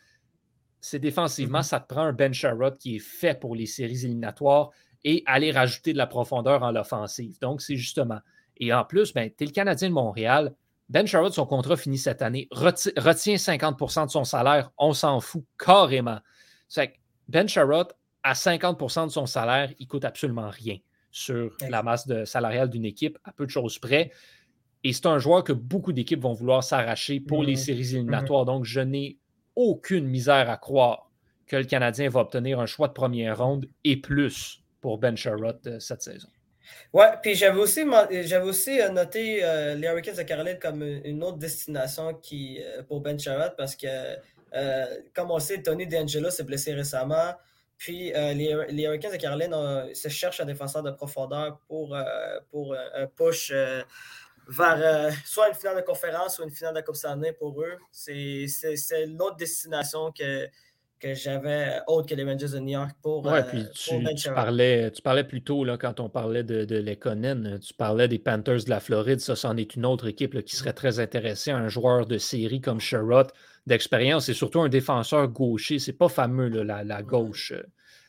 C'est défensivement, mm-hmm. ça te prend un Ben Sherrod qui est fait pour les séries éliminatoires et aller rajouter de la profondeur en l'offensive. Donc, c'est justement. Et en plus, ben, tu es le Canadien de Montréal. Ben Sherrod, son contrat finit cette année, retient 50% de son salaire. On s'en fout carrément. C'est Ben Sherrod, à 50% de son salaire, il coûte absolument rien sur la masse de salariale d'une équipe, à peu de choses près. Et c'est un joueur que beaucoup d'équipes vont vouloir s'arracher pour les mhm. séries éliminatoires. Mhm. Donc, je n'ai aucune misère à croire que le Canadien va obtenir un choix de première ronde et plus pour Ben Sherrod euh, cette saison. Ouais, puis j'avais aussi, j'avais aussi euh, noté euh, les Hurricanes de Caroline comme une autre destination qui, pour Ben Sherrod parce que, comme on le sait, Tony D'Angelo s'est blessé récemment. Puis les, les, Hurricanes de Caroline se cherchent un défenseur de profondeur pour, pour un push vers euh, soit une finale de conférence ou une finale de Coupe Stanley pour eux. C'est l'autre destination que, que j'avais autre que les Rangers de New York pour. Oui, euh, puis tu, parlais, tu parlais plus tôt là, quand on parlait de, de Lekonen, tu parlais des Panthers de la Floride. Ça, c'en est une autre équipe qui serait très intéressée. Un joueur de série comme Sherrod d'expérience et surtout un défenseur gaucher. C'est pas fameux la, la, gauche euh,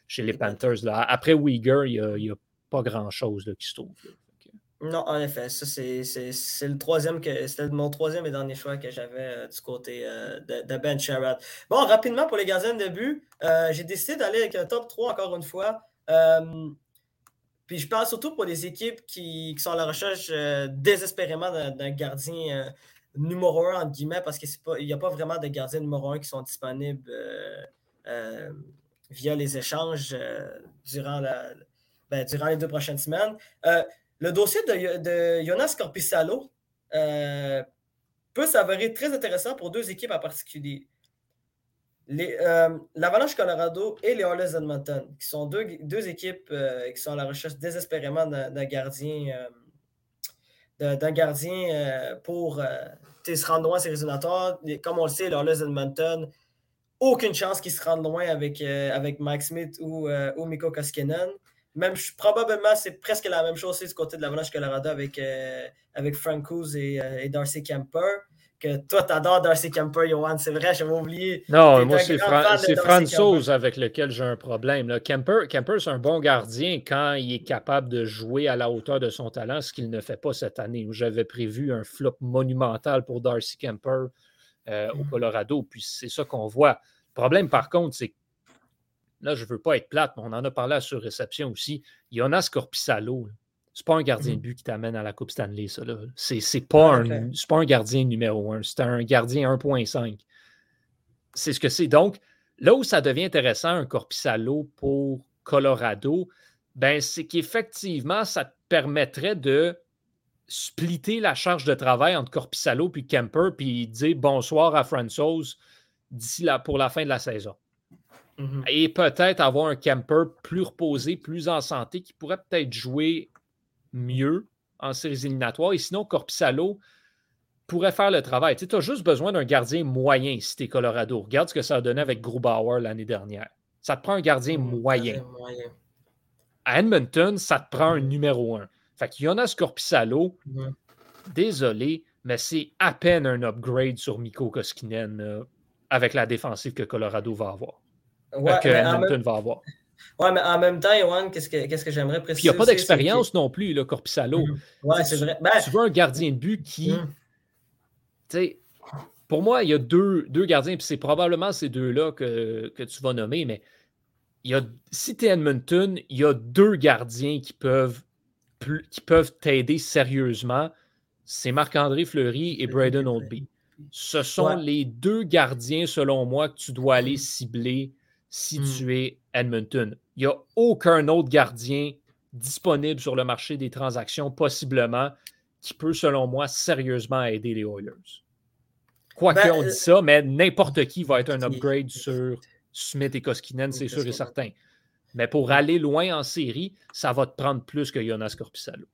chez les Panthers. Là. Après Uyghur, il n'y a, a, pas grand-chose qui se trouve. Non, en effet, ça c'est le troisième que c'était mon troisième et dernier choix que j'avais euh, du côté euh, de, Ben Sherrod. Bon, rapidement pour les gardiens de but, euh, j'ai décidé d'aller avec un top 3 encore une fois. puis je parle surtout pour les équipes qui, sont à la recherche désespérément d'un gardien numéro 1 entre guillemets, parce qu'il n'y a pas vraiment de gardiens numéro 1 qui sont disponibles via les échanges durant, la, ben, durant les deux prochaines semaines. Le dossier de, Jonas Corpissalo euh, peut s'avérer très intéressant pour deux équipes en particulier. Euh, L'Avalanche Colorado et les Oilers Edmonton, qui sont deux, équipes euh, qui sont à la recherche désespérément d'un gardien, d'un gardien pour se rendre loin ces résultats. Comme on le sait, les Oilers Edmonton, aucune chance qu'ils se rendent loin avec, avec Mike Smith ou, ou Mikko Koskinen. Même, probablement, c'est presque la même chose du côté de l'Avalanche Colorado avec, euh, avec Frank Coos et, euh, et, Darcy Kemper. Que toi, t'adores Darcy Kemper, Johan, c'est vrai, j'avais oublié. Non, moi, c'est Francouz avec lequel j'ai un problème. Là. Kemper, Kemper c'est un bon gardien quand il est capable de jouer à la hauteur de son talent, ce qu'il ne fait pas cette année, où j'avais prévu un flop monumental pour Darcy Kemper euh, au mm. Colorado. Puis c'est ça qu'on voit. Le problème, par contre, c'est que là, je ne veux pas être plate, mais on en a parlé à sur réception aussi. Jonas Corpissalo, c'est pas un gardien de mm. but qui t'amène à la Coupe Stanley, ça. C'est, c'est, pas, un, pas un gardien numéro un, c'est un gardien 1.5. C'est ce que c'est. Donc, là où ça devient intéressant, un Corpissalo pour Colorado, ben, c'est qu'effectivement, ça te permettrait de splitter la charge de travail entre Corpissalo puis Kemper, puis dire bonsoir à François d'ici là pour la fin de la saison. Mhm. Et peut-être avoir un camper plus reposé, plus en santé, qui pourrait peut-être jouer mieux en séries éliminatoires. Et sinon, Corpissalo pourrait faire le travail. Tu as juste besoin d'un gardien moyen si tu es Colorado. Regarde ce que ça a donné avec Grubauer l'année dernière. Ça te prend un gardien mhm, moyen. À Edmonton, ça te prend un numéro un. Fait que Jonas Corpissalo, mhm. désolé, mais c'est à peine un upgrade sur Mikko Koskinen avec la défensive que Colorado va avoir. Ouais, que même... va avoir. Ouais, mais en même temps, Yohan, qu'est-ce que, qu'est-ce que j'aimerais préciser? il n'y a pas d'expérience non plus, le Corpissalo. Ouais, c'est vrai. Ben tu veux un gardien de but qui. Mm. Tu sais, pour moi, il y a deux, deux gardiens, puis c'est probablement ces deux-là que, que, tu vas nommer, mais il y a, si tu es Edmonton, il y a deux gardiens qui peuvent, qui peuvent t'aider sérieusement. C'est Marc-André Fleury et Braden Oldby. Ce sont les deux gardiens, selon moi, que tu dois aller cibler si tu hmm. es Edmonton. Il n'y a aucun autre gardien disponible sur le marché des transactions, possiblement, qui peut, selon moi, sérieusement aider les Oilers. Quoi ben, qu'on dit euh, ça, mais n'importe qui va être un upgrade sur Smith et Koskinen, c'est sûr et certain. Mais pour aller loin en série, ça va te prendre plus que Jonas Corpissalo.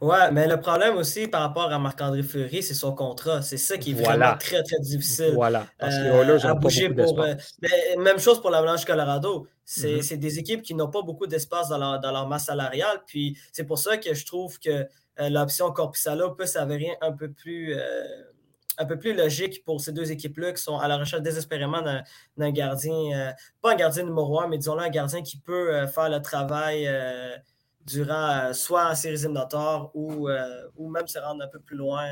Ouais, mais le problème aussi par rapport à Marc-André Fleury, c'est son contrat. C'est ça qui est vraiment très, très difficile. Voilà. Parce que les Oilers euh, bouger pour. Euh, même chose pour l'Avalanche Colorado. C'est des équipes qui n'ont pas beaucoup d'espace dans leur, dans leur, masse salariale. Puis c'est pour ça que je trouve que euh, l'option Corpissalo peut s'avérer un peu plus un peu plus logique pour ces deux équipes-là qui sont à la recherche désespérément d'un gardien, euh, pas un gardien numéro un, mais disons-le un gardien qui peut euh, faire le travail euh, durant soit en séries éliminatoires ou, ou même se rendre un peu plus loin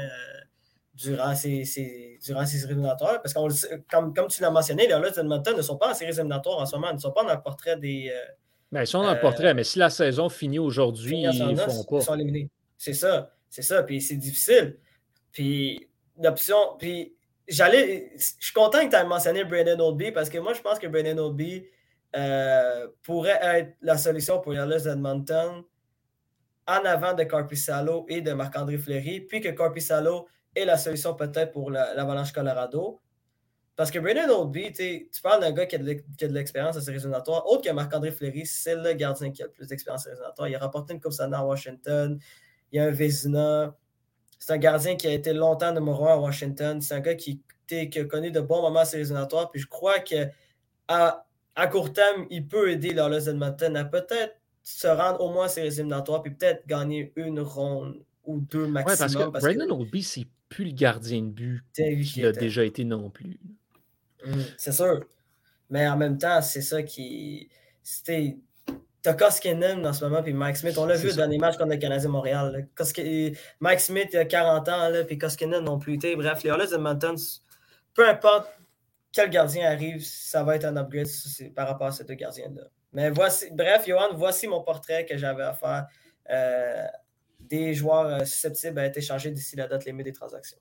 durant ces, ces, durant ces éliminatoires. Parce que, comme, comme tu l'as mentionné, les Oilers Edmonton ne sont pas en séries éliminatoires en ce moment, ils ne sont pas dans le portrait des. Ben, ils sont dans le portrait, mais si la saison finit aujourd'hui, ils ne font pas. Ils sont éliminés. C'est ça, c'est ça. Puis c'est difficile. Puis d'option. Puis j'allais. Je suis content que tu aies mentionné Brandon Oldby parce que moi, je pense que Brandon Oldby euh, pourrait être la solution pour les Oilers d'Edmonton en avant de Carpissalo et de Marc-André Fleury, puis que Carpissalo est la solution peut-être pour l'Avalanche Colorado. Parce que Brandon Oldby, tu parles d'un gars qui a de l'expérience à séries éliminatoires, autre que Marc-André Fleury, c'est le gardien qui a le plus d'expérience à séries éliminatoires. Il a remporté une Coupe Stanley à Washington, il y a un Vézina, c'est un gardien qui a été longtemps numéro un à Washington. C'est un gars qui, qui, a connu de bons moments séries éliminatoires. Puis je crois qu'à à court terme, il peut aider l'Orlos Edmonton à peut-être se rendre au moins à séries éliminatoires puis peut-être gagner une ronde ou deux maximum. Ouais, parce que Brandon Oldby, c'est plus le gardien de but qu'il a déjà été non plus. Hum, c'est sûr. Mais en même temps, c'est ça qui. C'était T'as Koskinen en ce moment, puis Mike Smith. On l'a vu dans les matchs contre le Canadien Montréal. Mike Smith, il a 40 ans, là, puis Koskinen non plus. bref, les Oilers Edmonton, peu importe quel gardien arrive, ça va être un upgrade par rapport à ces deux gardiens-là. Mais voici, bref, Johan, voici mon portrait que j'avais à faire euh, des joueurs euh, susceptibles à être échangés d'ici la date limite des transactions.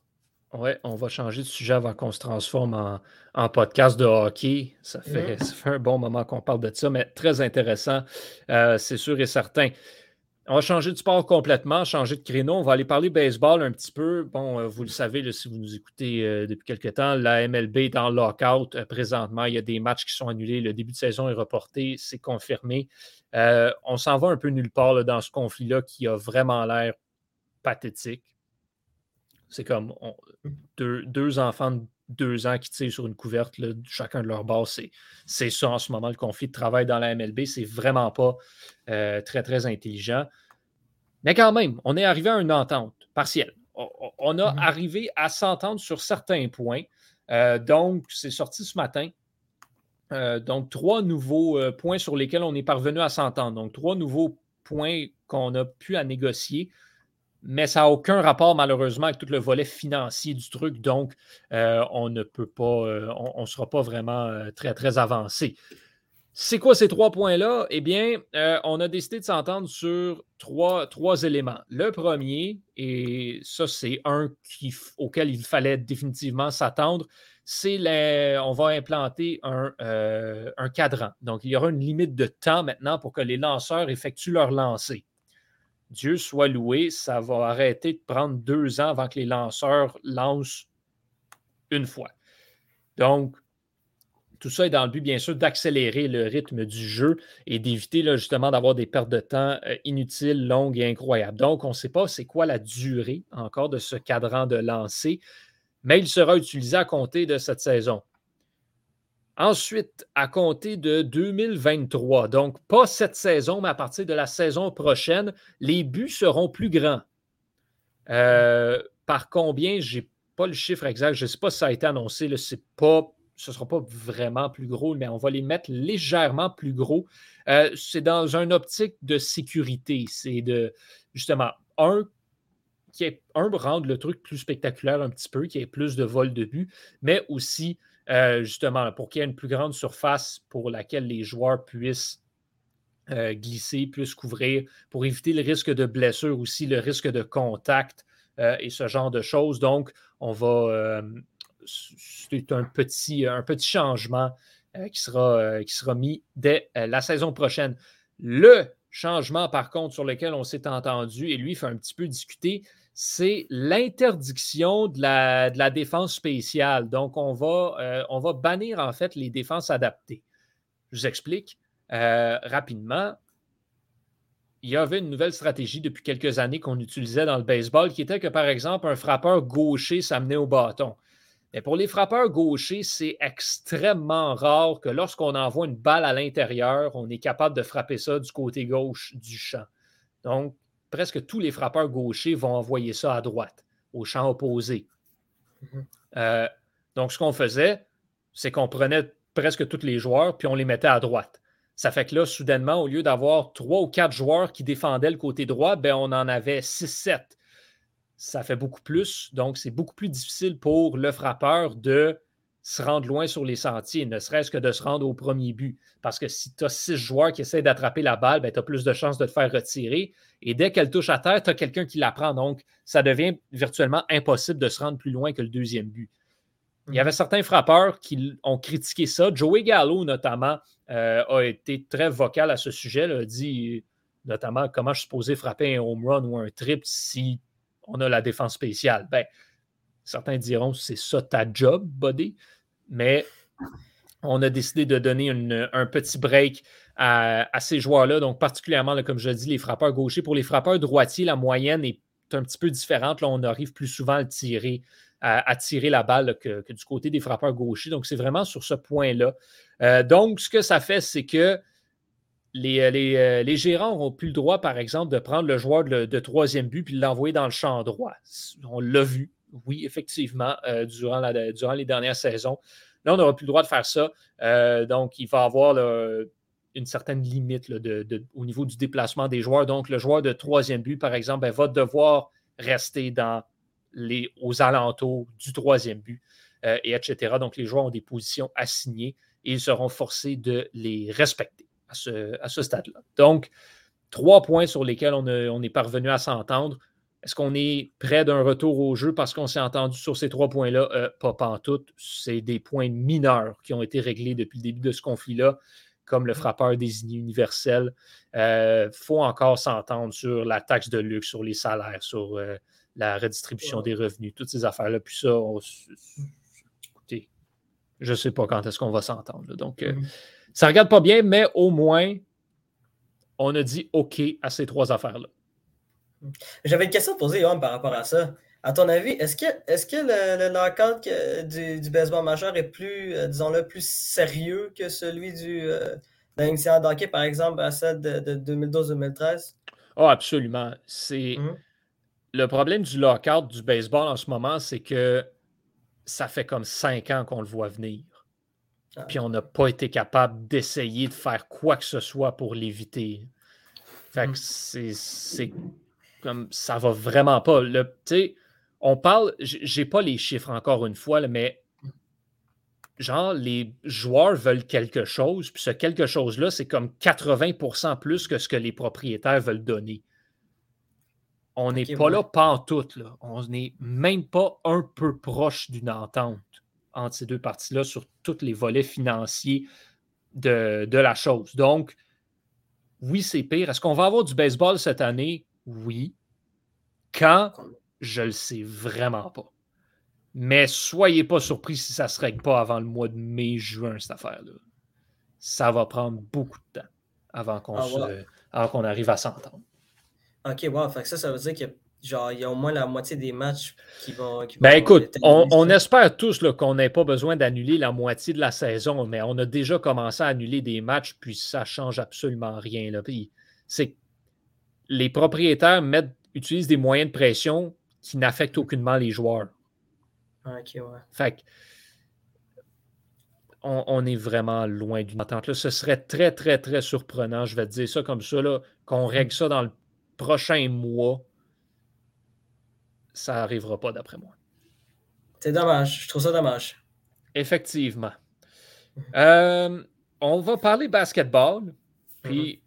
Oui, on va changer de sujet avant qu'on se transforme en, podcast de hockey. Ça fait, mm-hmm. ça fait, un bon moment qu'on parle de ça, mais très intéressant, euh, c'est sûr et certain. On va changer de sport complètement, changer de créneau. On va aller parler baseball un petit peu. Bon, euh, vous le savez, si vous nous écoutez euh, depuis quelques temps, la MLB est en lockout présentement. Il y a des matchs qui sont annulés. Le début de saison est reporté, c'est confirmé. on s'en va un peu nulle part dans ce conflit-là qui a vraiment l'air pathétique. C'est comme deux, enfants de deux ans qui tirent sur une couverte, chacun de leur base. C'est ça en ce moment, le conflit de travail dans la MLB. C'est vraiment pas euh, très, très intelligent. Mais quand même, on est arrivé à une entente partielle. On, a mm-hmm. arrivé à s'entendre sur certains points. Euh, donc, c'est sorti ce matin. Euh, donc, trois nouveaux points sur lesquels on est parvenu à s'entendre. Donc, trois nouveaux points qu'on a pu à négocier mais ça n'a aucun rapport malheureusement avec tout le volet financier du truc, donc euh, on ne peut pas, euh, on ne sera pas vraiment euh, très, très avancé. C'est quoi ces trois points-là? Eh bien, on a décidé de s'entendre sur trois, éléments. Le premier, et ça c'est un qui, auquel il fallait définitivement s'attendre, c'est on va implanter un, un cadran. Donc, il y aura une limite de temps maintenant pour que les lanceurs effectuent leur lancer. Dieu soit loué, ça va arrêter de prendre deux ans avant que les lanceurs lancent une fois. Donc, tout ça est dans le but, bien sûr, d'accélérer le rythme du jeu et d'éviter justement d'avoir des pertes de temps euh, inutiles, longues et incroyables. Donc, on ne sait pas c'est quoi la durée encore de ce cadran de lancer, mais il sera utilisé à compter de cette saison. Ensuite, à compter de 2023, donc pas cette saison, mais à partir de la saison prochaine, les buts seront plus grands. Euh, par combien, je n'ai pas le chiffre exact, je ne sais pas si ça a été annoncé, pas, ce ne sera pas vraiment plus gros, mais on va les mettre légèrement plus gros. Euh, c'est dans une optique de sécurité. C'est de, justement, un, qui est, un, rendre le truc plus spectaculaire un petit peu, qui ait plus de vols de but, mais aussi euh, justement, pour qu'il y ait une plus grande surface pour laquelle les joueurs puissent euh, glisser, puissent couvrir, pour éviter le risque de blessure aussi, le risque de contact et ce genre de choses. Donc, on va. c'est un petit, changement qui, sera, qui mis dès la saison prochaine. Le changement, par contre, sur lequel on s'est entendu, et lui fait un petit peu discuter, c'est l'interdiction de la, défense spéciale. Donc, on va, euh, on va bannir en fait les défenses adaptées. Je vous explique euh, rapidement. Il y avait une nouvelle stratégie depuis quelques années qu'on utilisait dans le baseball qui était que, par exemple, un frappeur gaucher s'amenait au bâton. Mais pour les frappeurs gauchers, c'est extrêmement rare que lorsqu'on envoie une balle à l'intérieur, on est capable de frapper ça du côté gauche du champ. Donc, presque tous les frappeurs gauchers vont envoyer ça à droite, au champ opposé. Mhm. Euh, donc, ce qu'on faisait, c'est qu'on prenait presque tous les joueurs, puis on les mettait à droite. Ça fait que là, soudainement, au lieu d'avoir trois ou quatre joueurs qui défendaient le côté droit, ben, on en avait six, sept ça fait beaucoup plus. Donc, c'est beaucoup plus difficile pour le frappeur de se rendre loin sur les sentiers, ne serait-ce que de se rendre au premier but. Parce que si tu as six joueurs qui essaient d'attraper la balle, ben, tu as plus de chances de te faire retirer. Et dès qu'elle touche à terre, tu as quelqu'un qui la prend. Donc, ça devient virtuellement impossible de se rendre plus loin que le deuxième but. Il y mhm. avait certains frappeurs qui ont critiqué ça. Joey Gallo, notamment, euh, a été très vocal à ce sujet. Il a dit notamment comment je suis supposé frapper un home run ou un trip si on a la défense spéciale? Ben, certains diront c'est ça ta job, buddy, mais on a décidé de donner un petit break à, ces joueurs-là, donc particulièrement, comme je dis, les frappeurs gauchers. Pour les frappeurs droitiers, la moyenne est un petit peu différente. Là, on arrive plus souvent à tirer, la balle que, du côté des frappeurs gauchers. Donc, c'est vraiment sur ce point-là. Euh, donc, ce que ça fait, c'est que les, euh, euh, les, gérants n'auront plus le droit, par exemple, de prendre le joueur de, troisième but puis de l'envoyer dans le champ droit. On l'a vu, oui, effectivement, euh, durant, les dernières saisons. Là, on n'aura plus le droit de faire ça. donc, il va y avoir une certaine limite au niveau du déplacement des joueurs. Donc, le joueur de troisième but, par exemple, ben, va devoir rester dans les, aux alentours du troisième but, et etc. Donc, les joueurs ont des positions assignées et ils seront forcés de les respecter à ce, stade-là. Donc, trois points sur lesquels on, est parvenu à s'entendre. Est-ce qu'on est près d'un retour au jeu parce qu'on s'est entendu sur ces trois points-là? Euh, pas tout. C'est des points mineurs qui ont été réglés depuis le début de ce conflit-là, comme le frappeur désigné universel. Il euh, faut encore s'entendre sur la taxe de luxe, sur les salaires, sur euh, la redistribution des revenus, toutes ces affaires-là. Puis ça, écoutez, je ne sais pas quand est-ce qu'on va s'entendre. Donc, mm-hmm. Ça ne regarde pas bien, mais au moins, on a dit OK à ces trois affaires-là. J'avais une question à poser, Yoann, par rapport à ça. À ton avis, est-ce que, est que le, le du, du, baseball majeur est plus, euh, disons-le, plus sérieux que celui du euh, d'hockey, par exemple, à celle de, 2012-2013? Oh, absolument. C'est mhm. le problème du lockout du baseball en ce moment, c'est que ça fait comme cinq ans qu'on le voit venir. Ah. Puis on n'a pas été capable d'essayer de faire quoi que ce soit pour l'éviter. Fait que hmm. c'est comme ça va vraiment pas. Tu sais, on parle, j'ai pas les chiffres encore une fois, mais genre, les joueurs veulent quelque chose, puis ce quelque chose-là, c'est comme 80% plus que ce que les propriétaires veulent donner. On n'est pas là, pas en tout. Là. On n'est même pas un peu proche d'une entente entre ces deux parties-là sur tous les volets financiers de, la chose. Donc, oui, c'est pire. Est-ce qu'on va avoir du baseball cette année? Oui. Quand? Je le sais vraiment pas. Mais soyez pas surpris si ça ne se règle pas avant le mois de mai-juin, cette affaire-là. Ça va prendre beaucoup de temps avant qu'on ah, arrive à s'entendre. OK, wow. ça, ça veut dire qu'il y a genre, il y a au moins la moitié des matchs qui vont. ben écoute, on, espère tous qu'on n'ait pas besoin d'annuler la moitié de la saison, mais on a déjà commencé à annuler des matchs, puis ça ne change absolument rien. Là. c'est les propriétaires mettent, utilisent des moyens de pression qui n'affectent aucunement les joueurs. Ok, ouais. Fait on, est vraiment loin d'une entente. Là. Ce serait très, très, très surprenant, je vais te dire ça comme ça, qu'on règle ça dans le prochain mois ça n'arrivera pas d'après moi. C'est dommage. Je trouve ça dommage. Effectivement. Euh, on va parler basketball. Puis mm-hmm.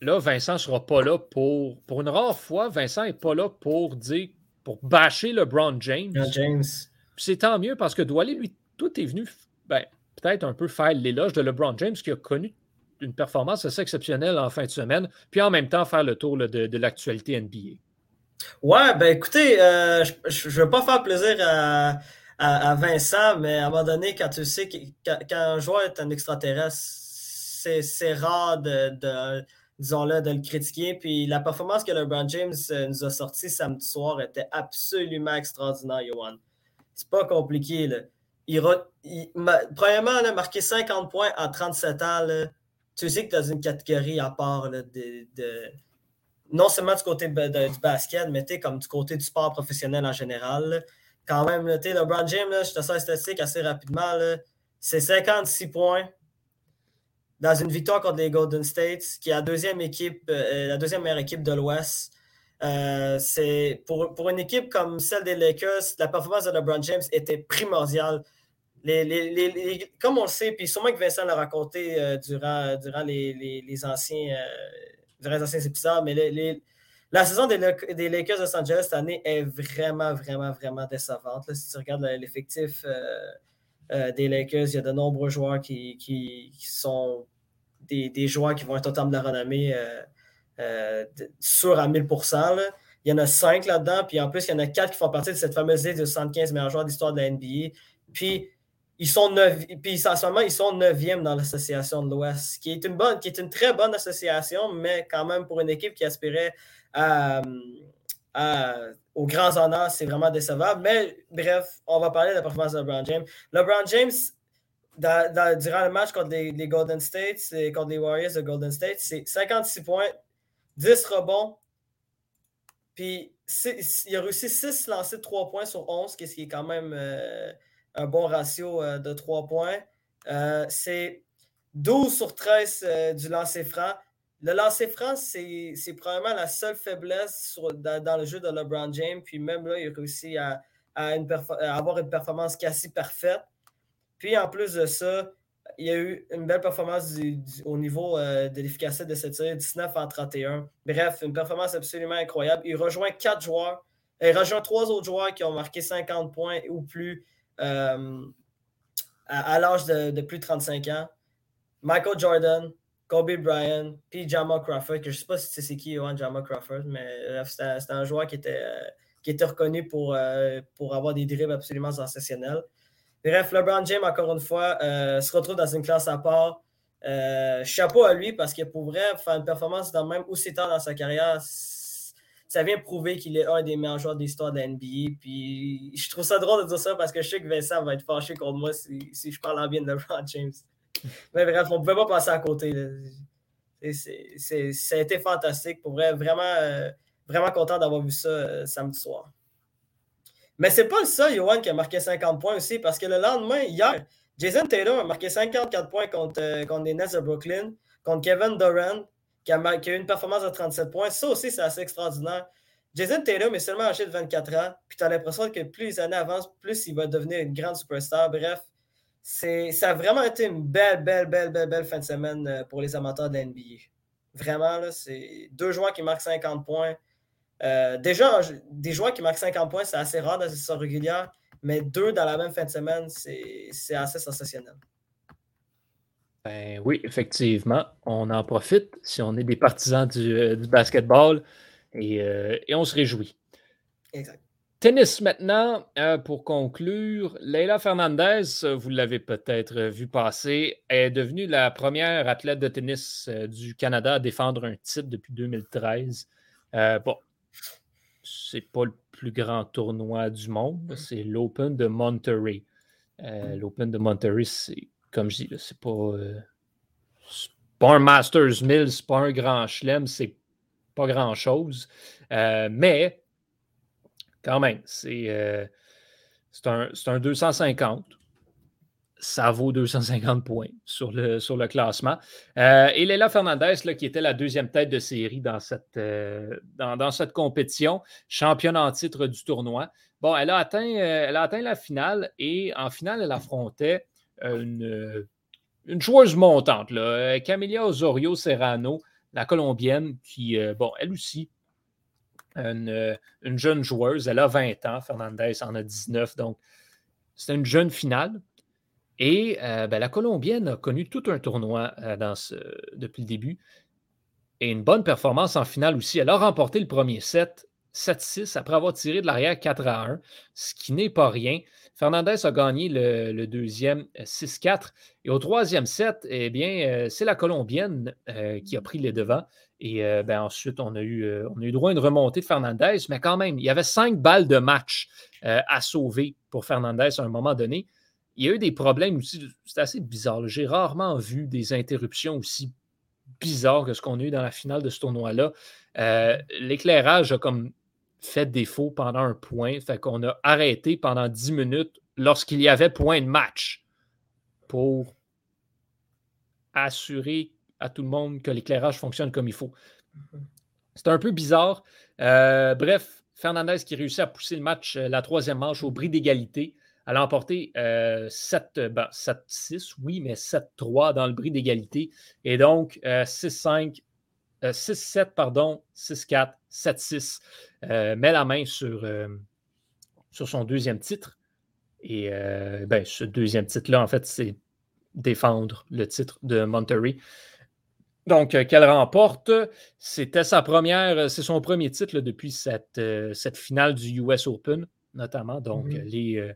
Là, Vincent ne sera pas là pour. Pour une rare fois, Vincent n'est pas là pour dire. pour bâcher LeBron James. James. c'est tant mieux parce que Doualé, lui, tout est venu ben, peut-être un peu faire l'éloge de LeBron James qui a connu une performance assez exceptionnelle en fin de semaine, puis en même temps faire le tour de, l'actualité NBA. Ouais, ben écoutez, euh, je ne veux pas faire plaisir à, à, Vincent, mais à un moment donné, quand tu sais qu'un joueur est un extraterrestre, c'est rare de, disons-le, de le critiquer. Puis la performance que LeBron James euh, nous a sorti samedi soir était absolument extraordinaire, Johan. C'est pas compliqué. Là. Il, premièrement, marqué 50 points en 37 ans, tu sais que dans une catégorie à part de, non seulement du côté du basket, mais comme du côté du sport professionnel en général quand même, le LeBron James, je te sors statistique assez rapidement. C'est 56 points dans une victoire contre les Golden States, qui est la deuxième équipe, euh, la deuxième meilleure équipe de l'Ouest. Euh, pour, pour, une équipe comme celle des Lakers, la performance de LeBron James était primordiale. Comme on le sait, puis sûrement que Vincent l'a raconté euh, durant, durant les, anciens, les anciens épisodes, mais la saison des, Lakers de Los Angeles cette année est vraiment, vraiment, vraiment décevante. Si tu regardes l'effectif euh, euh, des Lakers, il y a de nombreux joueurs qui, sont des, joueurs qui vont être au terme de la renommée euh, sur à 1000% Il y en a cinq là-dedans, puis en plus, il y en a quatre qui font partie de cette fameuse liste de 75 meilleurs joueurs d'histoire de la NBA. Puis ils sont neuf, puis en ce moment, ils sont neuvième dans l'association de l'Ouest, qui est une bonne, qui est une très bonne association, mais quand même pour une équipe qui aspirait aux grands honneurs, c'est vraiment décevant. Mais bref, on va parler de la performance de LeBron James. LeBron James, durant le match contre les, Golden States, contre les Warriors de Golden State, c'est 56 points, 10 rebonds, puis il a réussi 6 lancers de 3 points sur 11, ce qui est quand même euh, un bon ratio euh, de 3 points. Euh, c'est 12 sur 13 du lancer franc. Le lancer franc, c'est probablement la seule faiblesse dans, le jeu de LeBron James. Puis même là, il a réussi à, avoir une performance quasi parfaite. Puis en plus de ça, il y a eu une belle performance au niveau euh, de l'efficacité de cette série, 19 en 31. Bref, une performance absolument incroyable. Il rejoint quatre joueurs. Il rejoint trois autres joueurs qui ont marqué 50 points ou plus euh, à, l'âge de, plus de 35 ans. Michael Jordan, Kobe Bryant, puis Jamal Crawford, que je ne sais pas si c'est qui, Johan Jamal Crawford, mais c'était un joueur qui était, euh, reconnu pour, euh, pour avoir des dribbles absolument sensationnels. Bref, LeBron James, encore une fois, euh, se retrouve dans une classe à part. chapeau à lui parce que pour vrai, faire une performance dans même aussi tard dans sa carrière, ça vient prouver qu'il est un des meilleurs joueurs d'histoire de la NBA. Puis je trouve ça drôle de dire ça parce que je sais que Vincent va être fâché contre moi si, si je parle en bien de LeBron James. [laughs] Mais bref, on ne pouvait pas passer à côté. ça a été fantastique. Pour vrai, vraiment, euh, vraiment content d'avoir vu ça euh, samedi soir. Mais c'est pas le seul, Johan, qui a marqué 50 points aussi, parce que le lendemain, hier, Jason Taylor a marqué 54 points contre, euh, contre les Nets de Brooklyn, contre Kevin Durant, qui a, eu une performance de 37 points. Ça aussi, c'est assez extraordinaire. Jason Taylor est seulement âgé de 24 ans, puis tu as l'impression que plus les années avancent, plus il va devenir une grande superstar. Bref, ça a vraiment été une belle, belle, belle, belle, belle fin de semaine euh, pour les amateurs de l'NBA. Vraiment, c'est deux joueurs qui marquent 50 points. Euh, déjà, des joueurs qui marquent 50 points, c'est assez rare dans la saison régulière, mais deux dans la même fin de semaine, c'est assez sensationnel. Ben oui, effectivement. On en profite si on est des partisans du, euh, basketball et, et on se réjouit. Exact. Tennis maintenant, euh, pour conclure, Leila Fernandez, euh, vous l'avez peut-être vu passer, est devenue la première athlète de tennis euh, du Canada à défendre un titre depuis 2013. bon, c'est pas le plus grand tournoi du monde, c'est l'Open de Monterey. L'Open de Monterey, c'est, comme je dis, c'est pas, pas un Masters 1000, c'est pas un grand chelem, c'est pas grand-chose. mais quand même, c'est euh, un, 250. ça vaut 250 points sur le, classement. Euh, et Leila Fernandez, là, qui était la deuxième tête de série dans cette, euh, compétition, championne en titre du tournoi. Bon, elle a, atteint, la finale et en finale, elle affrontait une, une joueuse montante, là, Osorio Serrano, la Colombienne, qui, bon, elle aussi, une, une, jeune joueuse. Elle a 20 ans, Fernandez en a 19, donc c'est une jeune finale. Et euh, ben, la Colombienne a connu tout un tournoi euh, depuis le début et une bonne performance en finale aussi. Elle a remporté le premier set 7-6 après avoir tiré de l'arrière 4 à 1, ce qui n'est pas rien. Fernandez a gagné le, deuxième 6-4. Euh, et au troisième set, eh bien, c'est la Colombienne qui a pris les devants. Et ben, ensuite, on a, eu, on a eu droit à une remontée de Fernandez, mais quand même, il y avait cinq balles de match à sauver pour Fernandez à un moment donné il y a eu des problèmes aussi. C'est assez bizarre. J'ai rarement vu des interruptions aussi bizarres que ce qu'on a eu dans la finale de ce tournoi-là. Euh, l'éclairage a comme fait défaut pendant un point. Fait qu'on a arrêté pendant 10 minutes lorsqu'il y avait point de match pour assurer à tout le monde que l'éclairage fonctionne comme il faut. C'est un peu bizarre. Euh, bref, Fernandez qui réussit à pousser le match, euh, la troisième manche, au bris d'égalité. Elle a emporté 7, euh, 6 ben, oui, mais 7-3 dans le bris d'égalité. Et donc, 6-5, euh, 6-7, euh, pardon, 6-4, 7-6. met la main sur, sur son deuxième titre. Et ben, ce deuxième titre-là, en fait, c'est défendre le titre de Monterey. Donc, qu'elle remporte, c'était sa première, c'est son premier titre depuis cette, cette finale du US Open, notamment. Donc, mm-hmm. les,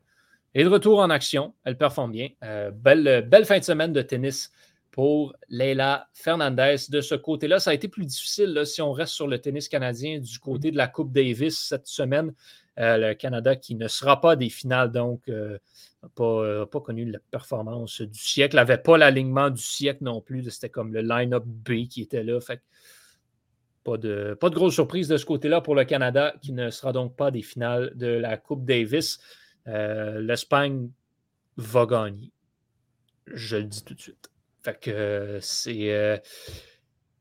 et de retour en action, elle performe bien. Euh, belle, belle fin de semaine de tennis pour Leila Fernandez. De ce côté-là, ça a été plus difficile si on reste sur le tennis canadien du côté de la Coupe Davis cette semaine. Euh, le Canada qui ne sera pas des finales, donc euh, n'a pas, connu la performance du siècle, n'avait pas l'alignement du siècle non plus. C'était comme le line-up B qui était là. Fait pas de, pas de grosse surprise de ce côté-là pour le Canada qui ne sera donc pas des finales de la Coupe Davis. Euh, L'Espagne va gagner. Je le dis tout de suite. Fait que c'est. Euh,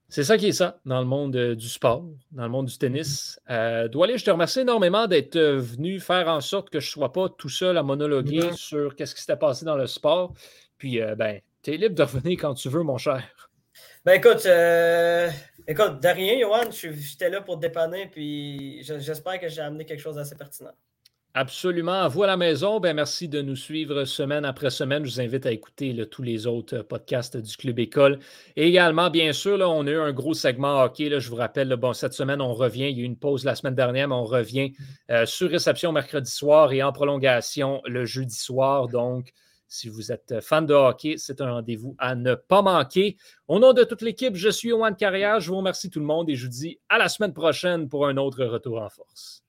c'est ça qui est ça dans le monde euh, du sport, dans le monde du tennis. Euh, Doualé, je te remercie énormément d'être venu faire en sorte que je ne sois pas tout seul à monologuer sur qu'est-ce qui s'était passé dans le sport. Puis, ben, tu es libre de revenir quand tu veux, mon cher. Ben écoute, écoute, de rien, Johan, j'étais là pour te dépanner, puis j'espère que j'ai amené quelque chose d'assez pertinent. Absolument. À vous à la maison, ben merci de nous suivre semaine après semaine. Je vous invite à écouter tous les autres euh, podcasts du Club École. Et également, bien sûr, on a eu un gros segment hockey. Je vous rappelle, cette semaine, on revient. Il y a eu une pause la semaine dernière, mais on revient euh, sur réception mercredi soir et en prolongation le jeudi soir. Donc, si vous êtes fan de hockey, c'est un rendez-vous à ne pas manquer. Au nom de toute l'équipe, je suis Owen Carrière. Je vous remercie tout le monde et je vous dis à la semaine prochaine pour un autre retour en force.